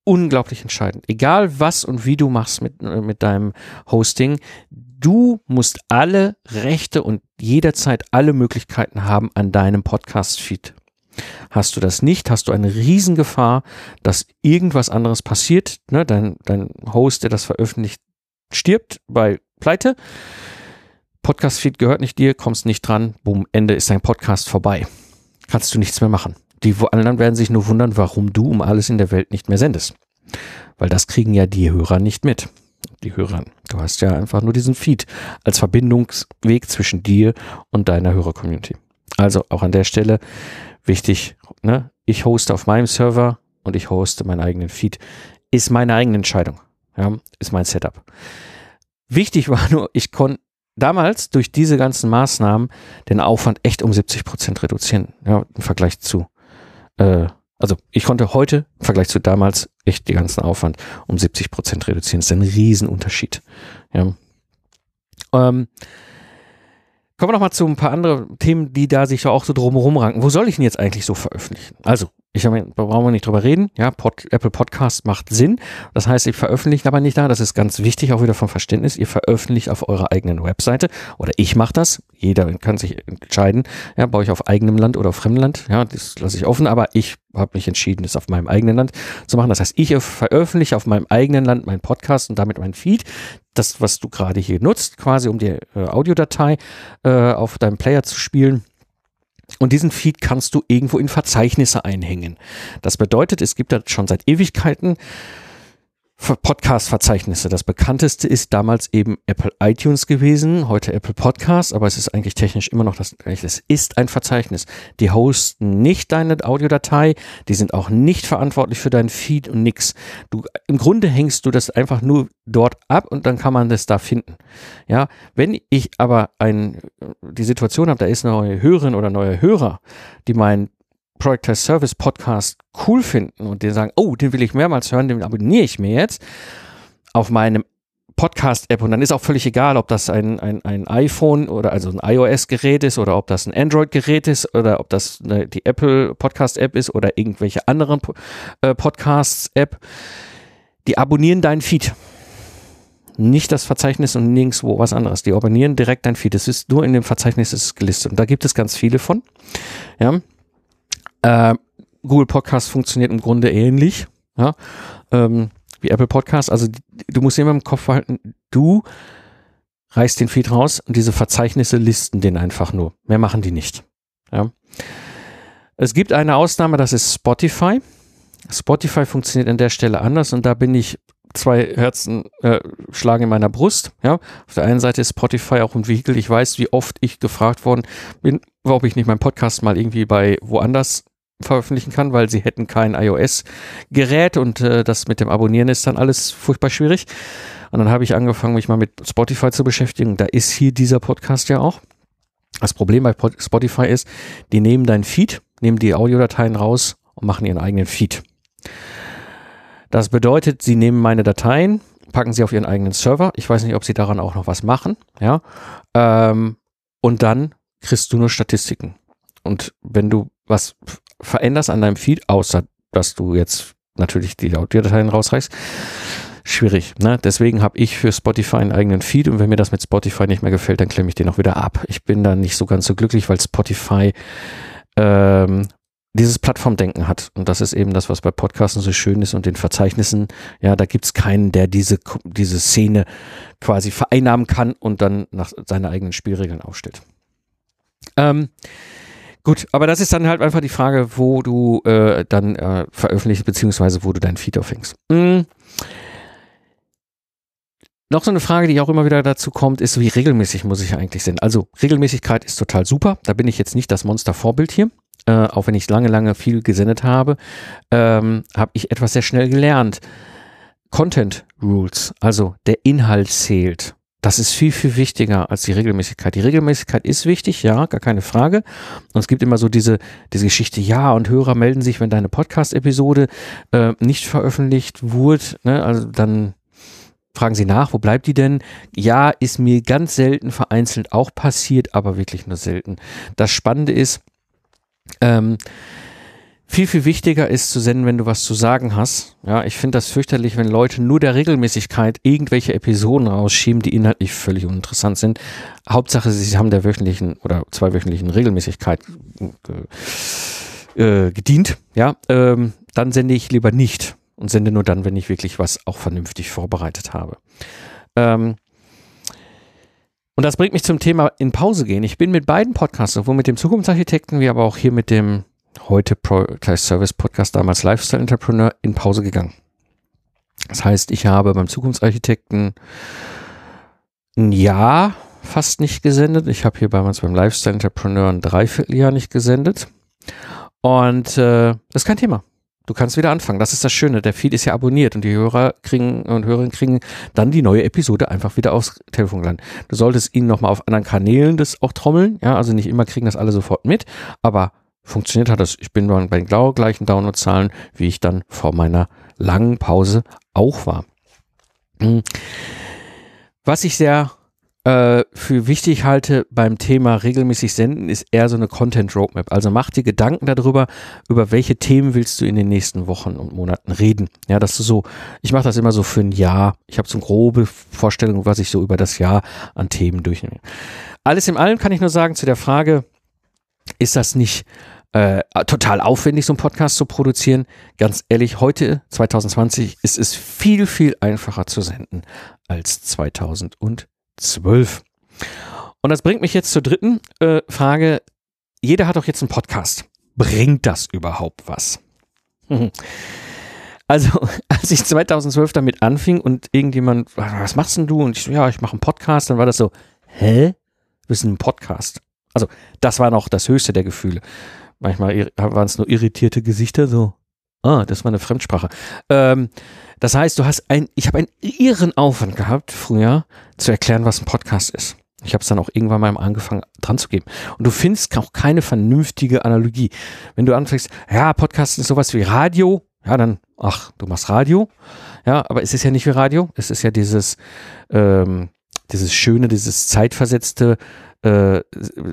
unglaublich entscheidend. Egal was und wie du machst mit, äh, mit deinem Hosting, du musst alle Rechte und jederzeit alle Möglichkeiten haben an deinem Podcast-Feed. Hast du das nicht, hast du eine Riesengefahr, dass irgendwas anderes passiert. Ne? Dein, dein Host, der das veröffentlicht, stirbt bei Pleite. Podcast-Feed gehört nicht dir, kommst nicht dran, boom, Ende ist dein Podcast vorbei kannst du nichts mehr machen. Die anderen werden sich nur wundern, warum du um alles in der Welt nicht mehr sendest. Weil das kriegen ja die Hörer nicht mit. Die Hörer. Du hast ja einfach nur diesen Feed als Verbindungsweg zwischen dir und deiner Hörer-Community. Also auch an der Stelle wichtig, ne? ich hoste auf meinem Server und ich hoste meinen eigenen Feed. Ist meine eigene Entscheidung. Ja, ist mein Setup. Wichtig war nur, ich konnte damals durch diese ganzen Maßnahmen den Aufwand echt um 70 Prozent reduzieren, ja, im Vergleich zu, äh, also ich konnte heute im Vergleich zu damals echt den ganzen Aufwand um 70 Prozent reduzieren. Das ist ein Riesenunterschied. Ja. Ähm, kommen wir noch mal zu ein paar andere Themen, die da sich auch so drumherum ranken. Wo soll ich denn jetzt eigentlich so veröffentlichen? Also, ich habe, da brauchen wir nicht drüber reden. Ja, Pod, Apple Podcast macht Sinn. Das heißt, ihr veröffentlicht aber nicht da. Das ist ganz wichtig, auch wieder vom Verständnis. Ihr veröffentlicht auf eurer eigenen Webseite. Oder ich mache das. Jeder kann sich entscheiden. Ja, baue ich auf eigenem Land oder auf Fremdland. Ja, das lasse ich offen. Aber ich habe mich entschieden, das auf meinem eigenen Land zu machen. Das heißt, ich veröffentliche auf meinem eigenen Land meinen Podcast und damit mein Feed. Das, was du gerade hier nutzt, quasi um die äh, Audiodatei äh, auf deinem Player zu spielen und diesen Feed kannst du irgendwo in Verzeichnisse einhängen. Das bedeutet, es gibt da schon seit Ewigkeiten Podcast-Verzeichnisse. Das bekannteste ist damals eben Apple iTunes gewesen, heute Apple Podcast, aber es ist eigentlich technisch immer noch das gleiche. Es ist ein Verzeichnis. Die hosten nicht deine Audiodatei, die sind auch nicht verantwortlich für deinen Feed und nix. Du, im Grunde hängst du das einfach nur dort ab und dann kann man das da finden. Ja, wenn ich aber ein, die Situation habe, da ist eine neue Hörerin oder neue Hörer, die meinen Project as Service Podcast cool finden und den sagen, oh, den will ich mehrmals hören, den abonniere ich mir jetzt auf meinem Podcast-App und dann ist auch völlig egal, ob das ein, ein, ein iPhone oder also ein iOS-Gerät ist oder ob das ein Android-Gerät ist oder ob das eine, die Apple Podcast-App ist oder irgendwelche anderen äh, Podcasts-App. Die abonnieren deinen Feed. Nicht das Verzeichnis und nirgendwo was anderes. Die abonnieren direkt dein Feed. Es ist nur in dem Verzeichnis ist gelistet. Und da gibt es ganz viele von. Ja. Äh, Google Podcast funktioniert im Grunde ähnlich, ja, ähm, wie Apple Podcast. Also du musst immer im Kopf behalten, du reißt den Feed raus und diese Verzeichnisse listen den einfach nur. Mehr machen die nicht. Ja. Es gibt eine Ausnahme, das ist Spotify. Spotify funktioniert an der Stelle anders und da bin ich zwei Herzen äh, schlagen in meiner Brust. Ja, auf der einen Seite ist Spotify auch ein Vehikel. Ich weiß, wie oft ich gefragt worden bin, ob ich nicht meinen Podcast mal irgendwie bei woanders veröffentlichen kann, weil sie hätten kein iOS-Gerät und äh, das mit dem Abonnieren ist dann alles furchtbar schwierig. Und dann habe ich angefangen, mich mal mit Spotify zu beschäftigen. Da ist hier dieser Podcast ja auch. Das Problem bei Spotify ist, die nehmen deinen Feed, nehmen die Audiodateien raus und machen ihren eigenen Feed. Das bedeutet, sie nehmen meine Dateien, packen sie auf ihren eigenen Server. Ich weiß nicht, ob sie daran auch noch was machen, ja. Ähm, und dann kriegst du nur Statistiken. Und wenn du was veränderst an deinem Feed, außer dass du jetzt natürlich die Audiodateien rausreißt, schwierig. Ne? Deswegen habe ich für Spotify einen eigenen Feed und wenn mir das mit Spotify nicht mehr gefällt, dann klemme ich den auch wieder ab. Ich bin da nicht so ganz so glücklich, weil Spotify ähm, dieses Plattformdenken hat. Und das ist eben das, was bei Podcasten so schön ist und den Verzeichnissen. Ja, da gibt's keinen, der diese, diese Szene quasi vereinnahmen kann und dann nach seine eigenen Spielregeln aufstellt. Ähm, gut, aber das ist dann halt einfach die Frage, wo du äh, dann äh, veröffentlichst, beziehungsweise wo du dein Feed aufhängst. Mhm. Noch so eine Frage, die auch immer wieder dazu kommt, ist, wie regelmäßig muss ich eigentlich sein? Also Regelmäßigkeit ist total super. Da bin ich jetzt nicht das Monster-Vorbild hier. Äh, auch wenn ich lange, lange viel gesendet habe, ähm, habe ich etwas sehr schnell gelernt. Content Rules, also der Inhalt zählt. Das ist viel, viel wichtiger als die Regelmäßigkeit. Die Regelmäßigkeit ist wichtig, ja, gar keine Frage. Und es gibt immer so diese, diese Geschichte, ja, und Hörer melden sich, wenn deine Podcast-Episode äh, nicht veröffentlicht wurde. Ne? Also dann fragen sie nach, wo bleibt die denn? Ja, ist mir ganz selten vereinzelt auch passiert, aber wirklich nur selten. Das Spannende ist, ähm, viel, viel wichtiger ist zu senden, wenn du was zu sagen hast. Ja, ich finde das fürchterlich, wenn Leute nur der Regelmäßigkeit irgendwelche Episoden rausschieben, die inhaltlich völlig uninteressant sind. Hauptsache, sie haben der wöchentlichen oder zweiwöchentlichen Regelmäßigkeit äh, gedient. Ja, ähm, dann sende ich lieber nicht und sende nur dann, wenn ich wirklich was auch vernünftig vorbereitet habe. Ähm, und das bringt mich zum Thema in Pause gehen. Ich bin mit beiden Podcasts, sowohl mit dem Zukunftsarchitekten wie aber auch hier mit dem heute Productize Service Podcast, damals Lifestyle Entrepreneur, in Pause gegangen. Das heißt, ich habe beim Zukunftsarchitekten ein Jahr fast nicht gesendet. Ich habe hier damals beim Lifestyle Entrepreneur ein Dreivierteljahr nicht gesendet. Und äh, das ist kein Thema. Du kannst wieder anfangen. Das ist das Schöne. Der Feed ist ja abonniert und die Hörer kriegen und Hörerinnen kriegen dann die neue Episode einfach wieder aufs Telefon gelandet. Du solltest ihnen nochmal auf anderen Kanälen das auch trommeln. Ja, also nicht immer kriegen das alle sofort mit, aber funktioniert hat das. Ich bin bei den gleichen Downloadzahlen, wie ich dann vor meiner langen Pause auch war. Hm. Was ich sehr äh, für wichtig halte beim Thema regelmäßig senden, ist eher so eine Content Roadmap. Also mach dir Gedanken darüber, über welche Themen willst du in den nächsten Wochen und Monaten reden. Ja, dass du so, ich mache das immer so für ein Jahr. Ich habe so eine grobe Vorstellung, was ich so über das Jahr an Themen durchnehme. Alles in allem kann ich nur sagen zu der Frage, ist das nicht äh, total aufwendig, so einen Podcast zu produzieren. Ganz ehrlich, heute, 2020, ist es viel, viel einfacher zu senden als 2000 12. Und das bringt mich jetzt zur dritten äh, Frage. Jeder hat doch jetzt einen Podcast. Bringt das überhaupt was? Also, als ich 2012 damit anfing und irgendjemand, was machst denn du? Und ich so, ja, ich mache einen Podcast, dann war das so, hä? Wir sind ein Podcast. Also, das war noch das höchste der Gefühle. Manchmal waren es nur irritierte Gesichter, so, ah, das war eine Fremdsprache. Ähm, das heißt, du hast ein, ich habe einen irren Aufwand gehabt, früher zu erklären, was ein Podcast ist. Ich habe es dann auch irgendwann mal angefangen dran zu geben. Und du findest auch keine vernünftige Analogie. Wenn du anfängst, ja, Podcast ist sowas wie Radio, ja, dann, ach, du machst Radio. Ja, aber es ist ja nicht wie Radio. Es ist ja dieses, ähm, dieses schöne, dieses zeitversetzte, äh,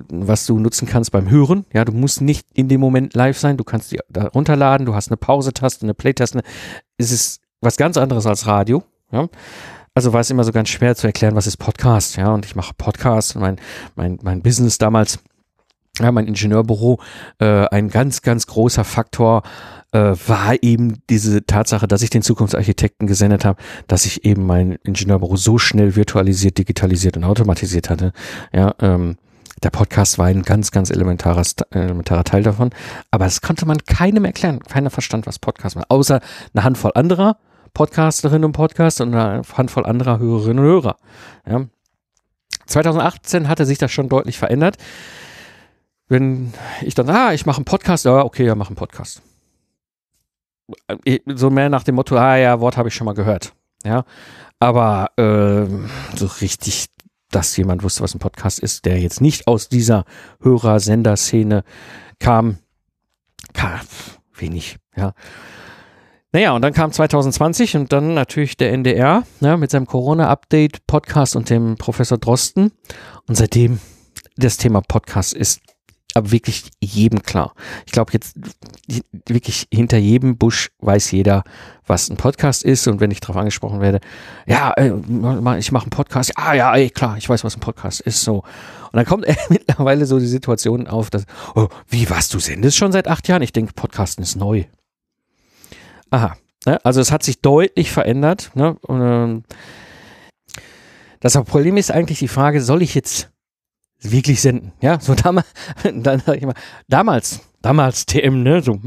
was du nutzen kannst beim Hören. Ja, du musst nicht in dem Moment live sein. Du kannst die da runterladen. Du hast eine Pause-Taste, eine Play-Taste. Es ist was ganz anderes als Radio. Ja? Also war es immer so ganz schwer zu erklären, was ist Podcast. Ja, und ich mache Podcast mein, mein, mein Business damals, ja, mein Ingenieurbüro, äh, ein ganz, ganz großer Faktor war eben diese Tatsache, dass ich den Zukunftsarchitekten gesendet habe, dass ich eben mein Ingenieurbüro so schnell virtualisiert, digitalisiert und automatisiert hatte. Ja, ähm, der Podcast war ein ganz, ganz elementarer, elementarer Teil davon. Aber es konnte man keinem erklären. Keiner verstand, was Podcast war. Außer eine Handvoll anderer Podcasterinnen und Podcaster und eine Handvoll anderer Hörerinnen und Hörer. Ja. 2018 hatte sich das schon deutlich verändert. Wenn ich dann, ah, ich mache einen Podcast, ja, okay, ja, mach einen Podcast. So mehr nach dem Motto, ah ja, Wort habe ich schon mal gehört. Ja. Aber äh, so richtig dass jemand wusste, was ein Podcast ist, der jetzt nicht aus dieser Hörer-Sender-Szene kam, kam wenig, ja. Naja, und dann kam 2020 und dann natürlich der NDR ja, mit seinem Corona-Update-Podcast und dem Professor Drosten. Und seitdem das Thema Podcast ist aber wirklich jedem klar. Ich glaube jetzt wirklich hinter jedem Busch weiß jeder, was ein Podcast ist und wenn ich darauf angesprochen werde, ja, äh, ich mache einen Podcast, ah ja, ey, klar, ich weiß, was ein Podcast ist, so. Und dann kommt mittlerweile so die Situation auf, dass, oh, wie, was, du sendest schon seit acht Jahren? Ich denke, Podcasten ist neu. Aha, ne? also es hat sich deutlich verändert, ne? Und, ähm, Das Problem ist eigentlich die Frage, soll ich jetzt wirklich senden? Ja, so damals, dann sag ich mal, damals, damals TM, ne, so,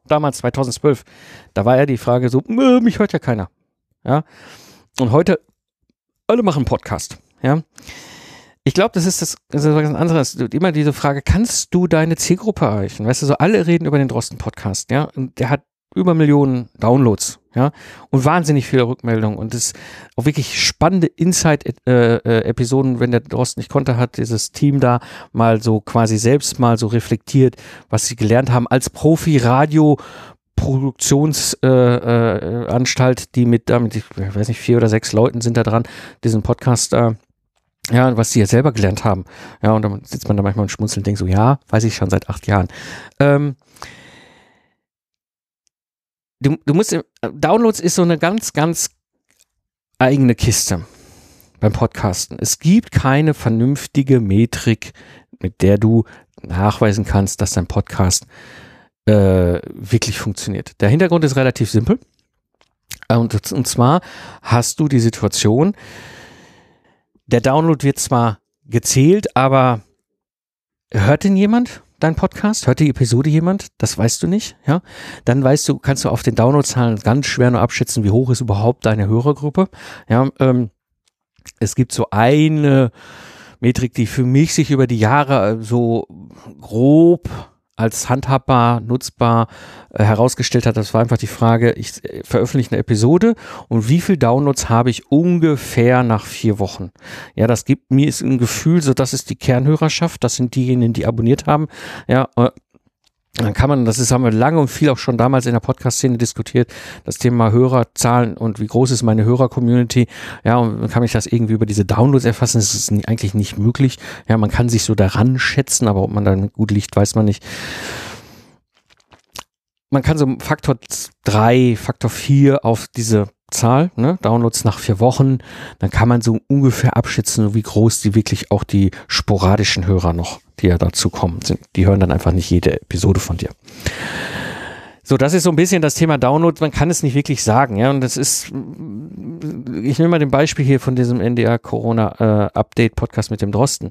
damals 2012, da war ja die Frage so, mich hört ja keiner. Ja, und heute, alle machen Podcast. Ja, ich glaube, das ist das, das ist was anderes. Immer diese Frage, kannst du deine Zielgruppe erreichen? Weißt du, so alle reden über den Drosten-Podcast, ja, und der hat über Millionen Downloads, ja, und wahnsinnig viele Rückmeldungen und es auch wirklich spannende Insight-Episoden, wenn der Drosten nicht konnte, hat dieses Team da mal so quasi selbst mal so reflektiert, was sie gelernt haben als Profi-Radio Produktionsanstalt, äh, äh, die mit damit, ich weiß nicht, vier oder sechs Leuten sind da dran, diesen Podcast äh, ja, was sie ja selber gelernt haben. Ja, und dann sitzt man da manchmal und schmunzelt und denkt so, ja, weiß ich schon seit acht Jahren. Ähm, du, du musst, Downloads ist so eine ganz, ganz eigene Kiste beim Podcasten. Es gibt keine vernünftige Metrik, mit der du nachweisen kannst, dass dein Podcast äh, wirklich funktioniert. Der Hintergrund ist relativ simpel. Und, und zwar hast du die Situation, der Download wird zwar gezählt, aber hört denn jemand dein Podcast? Hört die Episode jemand? Das weißt du nicht, ja? Dann weißt du, kannst du auf den Downloadzahlen ganz schwer nur abschätzen, wie hoch ist überhaupt deine Hörergruppe. Ja, ähm, es gibt so eine Metrik, die für mich sich über die Jahre so grob als handhabbar, nutzbar äh, herausgestellt hat. Das war einfach die Frage, ich äh, veröffentliche eine Episode und wie viel Downloads habe ich ungefähr nach vier Wochen? Ja, das gibt mir ein Gefühl, so das ist die Kernhörerschaft, das sind diejenigen, die abonniert haben. Ja, äh, dann kann man, das ist, haben wir lange und viel auch schon damals in der Podcast-Szene diskutiert, das Thema Hörerzahlen und wie groß ist meine Hörer-Community. Ja, und kann ich das irgendwie über diese Downloads erfassen? Das ist eigentlich nicht möglich. Ja, man kann sich so daran schätzen, aber ob man dann gut liegt, weiß man nicht. Man kann so Faktor drei, Faktor vier auf diese Zahl, ne, Downloads nach vier Wochen, dann kann man so ungefähr abschätzen, wie groß die wirklich auch die sporadischen Hörer noch, die ja dazu kommen, sind. Die hören dann einfach nicht jede Episode von dir. So, das ist so ein bisschen das Thema Download. Man kann es nicht wirklich sagen, ja. Und das ist, ich nehme mal den Beispiel hier von diesem NDR Corona äh, Update Podcast mit dem Drosten.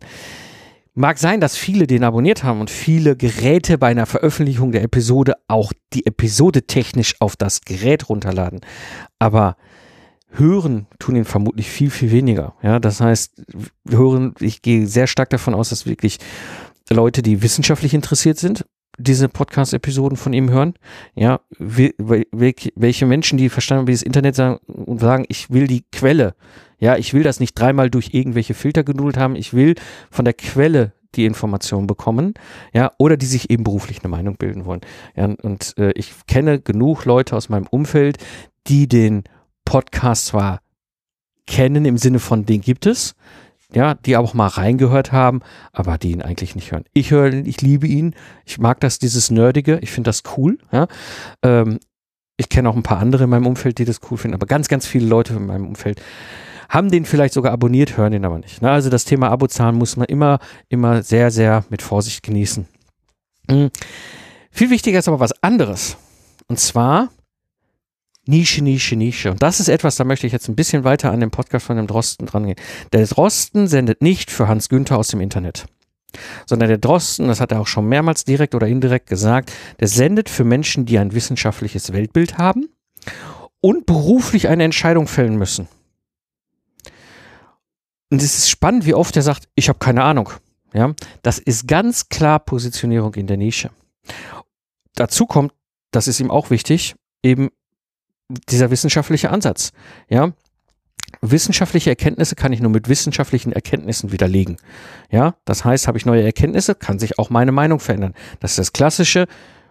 Mag sein, dass viele den abonniert haben und viele Geräte bei einer Veröffentlichung der Episode auch die Episode technisch auf das Gerät runterladen. Aber hören tun ihn vermutlich viel, viel weniger. Ja, das heißt, hören, ich gehe sehr stark davon aus, dass wirklich Leute, die wissenschaftlich interessiert sind, diese Podcast-Episoden von ihm hören. Ja, welche Menschen, die verstanden haben, wie das Internet sagen und sagen, ich will die Quelle ja, ich will das nicht dreimal durch irgendwelche Filter genudelt haben. Ich will von der Quelle die Informationen bekommen, ja, oder die sich eben beruflich eine Meinung bilden wollen. Ja, und äh, ich kenne genug Leute aus meinem Umfeld, die den Podcast zwar kennen im Sinne von den gibt es, ja, die auch mal reingehört haben, aber die ihn eigentlich nicht hören. Ich höre, ich liebe ihn, ich mag das, dieses Nerdige, ich finde das cool, ja. Ähm, ich kenne auch ein paar andere in meinem Umfeld, die das cool finden, aber ganz, ganz viele Leute in meinem Umfeld haben den vielleicht sogar abonniert, hören den aber nicht. Ne? Also das Thema Abozahlen muss man immer, immer sehr, sehr mit Vorsicht genießen. Mhm. Viel wichtiger ist aber was anderes. Und zwar Nische, Nische, Nische. Und das ist etwas, da möchte ich jetzt ein bisschen weiter an den Podcast von dem Drosten dran gehen. Der Drosten sendet nicht für Hans Günther aus dem Internet. Sondern der Drosten, das hat er auch schon mehrmals direkt oder indirekt gesagt, der sendet für Menschen, die ein wissenschaftliches Weltbild haben und beruflich eine Entscheidung fällen müssen. Und es ist spannend, wie oft er sagt, ich habe keine Ahnung. Ja, das ist ganz klar Positionierung in der Nische. Dazu kommt, das ist ihm auch wichtig, eben dieser wissenschaftliche Ansatz. Ja, wissenschaftliche Erkenntnisse kann ich nur mit wissenschaftlichen Erkenntnissen widerlegen. Ja, das heißt, habe ich neue Erkenntnisse, kann sich auch meine Meinung verändern. Das ist das klassische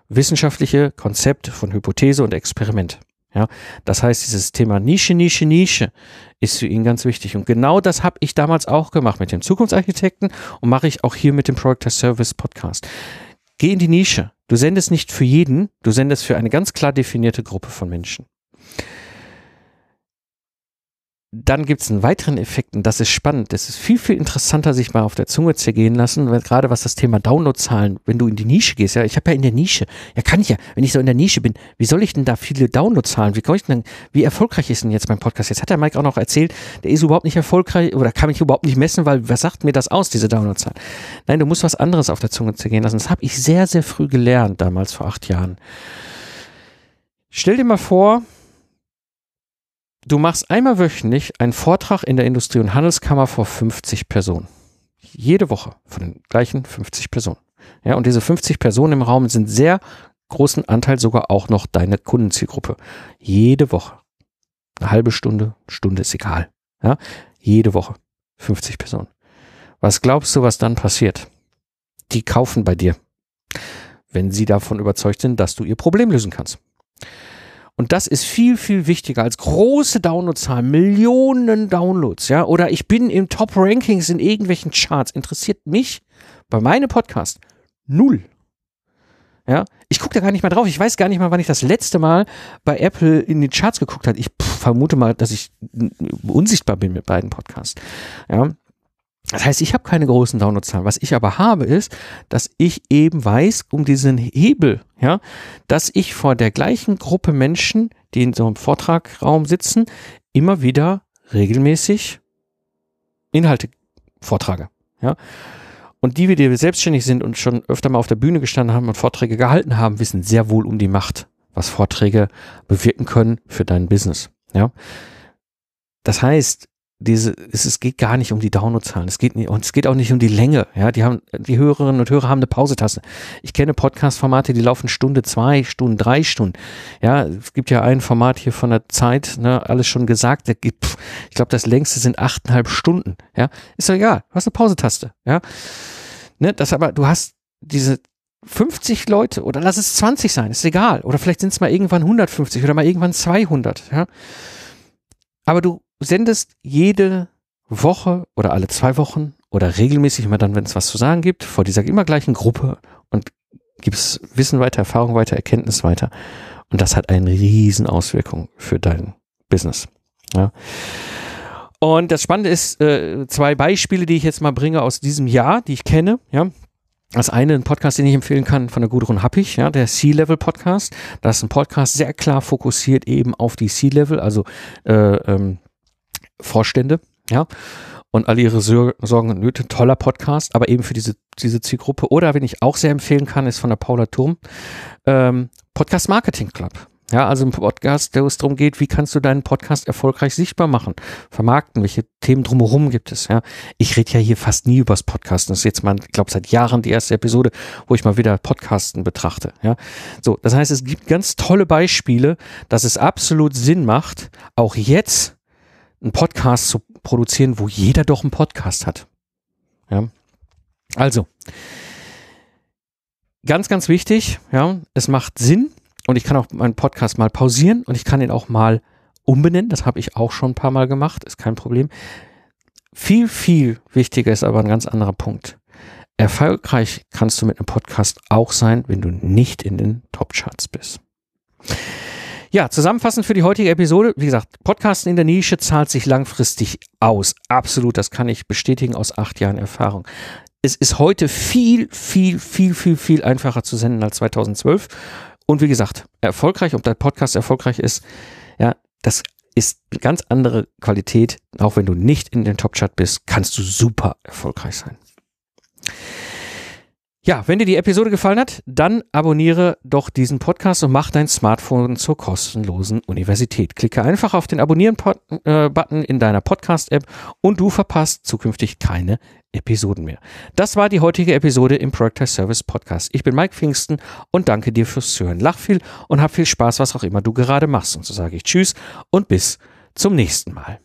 wissenschaftliche Konzept von Hypothese und Experiment. Ja, das heißt, dieses Thema Nische, Nische, Nische ist für ihn ganz wichtig. Und genau das habe ich damals auch gemacht mit dem Zukunftsarchitekten und mache ich auch hier mit dem Product as Service Podcast. Geh in die Nische. Du sendest nicht für jeden, du sendest für eine ganz klar definierte Gruppe von Menschen. Dann gibt es einen weiteren Effekt und das ist spannend. Das ist viel, viel interessanter, sich mal auf der Zunge zergehen lassen, weil gerade was das Thema Downloadzahlen, wenn du in die Nische gehst, ja, ich habe ja in der Nische, ja kann ich ja, wenn ich so in der Nische bin, wie soll ich denn da viele Downloadzahlen, wie komme ich denn, wie erfolgreich ist denn jetzt mein Podcast? Jetzt hat der Mike auch noch erzählt, der ist überhaupt nicht erfolgreich oder kann mich überhaupt nicht messen, weil was sagt mir das aus, diese Downloadzahlen? Nein, du musst was anderes auf der Zunge zergehen lassen. Das habe ich sehr, sehr früh gelernt, damals vor acht Jahren. Stell dir mal vor, du machst einmal wöchentlich einen Vortrag in der Industrie- und Handelskammer vor 50 Personen. Jede Woche von den gleichen 50 Personen. Ja, und diese 50 Personen im Raum sind sehr großen Anteil sogar auch noch deine Kundenzielgruppe. Jede Woche. Eine halbe Stunde, Stunde ist egal. Ja, jede Woche. 50 Personen. Was glaubst du, was dann passiert? Die kaufen bei dir, wenn sie davon überzeugt sind, dass du ihr Problem lösen kannst. Und das ist viel, viel wichtiger als große Downloadzahlen, Millionen Downloads, ja. Oder ich bin im Top-Rankings in irgendwelchen Charts. Interessiert mich bei meinem Podcast null. Ja, ich gucke da gar nicht mal drauf. Ich weiß gar nicht mal, wann ich das letzte Mal bei Apple in die Charts geguckt habe. Ich pff, vermute mal, dass ich unsichtbar bin mit beiden Podcasts. Ja, das heißt, ich habe keine großen Downloadzahlen. Was ich aber habe, ist, dass ich eben weiß um diesen Hebel, ja, dass ich vor der gleichen Gruppe Menschen, die in so einem Vortragraum sitzen, immer wieder regelmäßig Inhalte vortrage, ja. Und die, die selbstständig sind und schon öfter mal auf der Bühne gestanden haben und Vorträge gehalten haben, wissen sehr wohl um die Macht, was Vorträge bewirken können für dein Business, ja. Das heißt, diese, es, es geht gar nicht um die Downloadzahlen. Es geht nicht, und es geht auch nicht um die Länge. Ja, die haben, die Hörerinnen und Hörer haben eine Pausetaste. Ich kenne Podcast-Formate, die laufen Stunde zwei, Stunden, drei Stunden. Ja, es gibt ja ein Format hier von der Zeit, ne, alles schon gesagt. Der gibt, ich glaube, das längste sind achteinhalb Stunden. Ja, ist doch egal. Du hast eine Pausetaste. Ja, ne, das aber, du hast diese 50 Leute oder lass es 20 sein, ist egal. Oder vielleicht sind es mal irgendwann 150 oder mal irgendwann 200. Ja, aber du sendest jede Woche oder alle zwei Wochen oder regelmäßig immer dann, wenn es was zu sagen gibt, vor dieser immer gleichen Gruppe und gibst Wissen weiter, Erfahrung weiter, Erkenntnis weiter. Und das hat eine riesen Auswirkung für dein Business. Ja. Und das Spannende ist, äh, zwei Beispiele, die ich jetzt mal bringe aus diesem Jahr, die ich kenne, ja. Das eine, ein Podcast, den ich empfehlen kann, von der Gudrun Happig, ja, der C-Level Podcast. Das ist ein Podcast sehr klar fokussiert eben auf die C-Level, also äh, ähm, Vorstände, ja, und alle ihre Sorgen und Nöte. Toller Podcast, aber eben für diese, diese Zielgruppe. Oder, wenn ich auch sehr empfehlen kann, ist von der Paula Turm, ähm, Podcast Marketing Club. Ja, also ein Podcast, der es darum geht, wie kannst du deinen Podcast erfolgreich sichtbar machen, vermarkten, welche Themen drumherum gibt es, ja. Ich rede ja hier fast nie übers Podcasten. Das ist jetzt mal, ich glaube, seit Jahren die erste Episode, wo ich mal wieder Podcasten betrachte, ja. So, das heißt, es gibt ganz tolle Beispiele, dass es absolut Sinn macht, auch jetzt einen Podcast zu produzieren, wo jeder doch einen Podcast hat. Ja. Also, ganz, ganz wichtig, ja, es macht Sinn und ich kann auch meinen Podcast mal pausieren und ich kann ihn auch mal umbenennen. Das habe ich auch schon ein paar Mal gemacht, ist kein Problem. Viel, viel wichtiger ist aber ein ganz anderer Punkt. Erfolgreich kannst du mit einem Podcast auch sein, wenn du nicht in den Top-Charts bist. Ja, zusammenfassend für die heutige Episode. Wie gesagt, Podcasten in der Nische zahlt sich langfristig aus. Absolut, das kann ich bestätigen aus acht Jahren Erfahrung. Es ist heute viel, viel, viel, viel, viel einfacher zu senden als 2012. Und wie gesagt, erfolgreich, ob dein Podcast erfolgreich ist, ja, das ist eine ganz andere Qualität. Auch wenn du nicht in den Top-Chat bist, kannst du super erfolgreich sein. Ja, wenn dir die Episode gefallen hat, dann abonniere doch diesen Podcast und mach dein Smartphone zur kostenlosen Universität. Klicke einfach auf den Abonnieren-Button in deiner Podcast-App und du verpasst zukünftig keine Episoden mehr. Das war die heutige Episode im Project Service Podcast. Ich bin Mike Pfingsten und danke dir fürs Hören. Lach viel und hab viel Spaß, was auch immer du gerade machst. Und so sage ich Tschüss und bis zum nächsten Mal.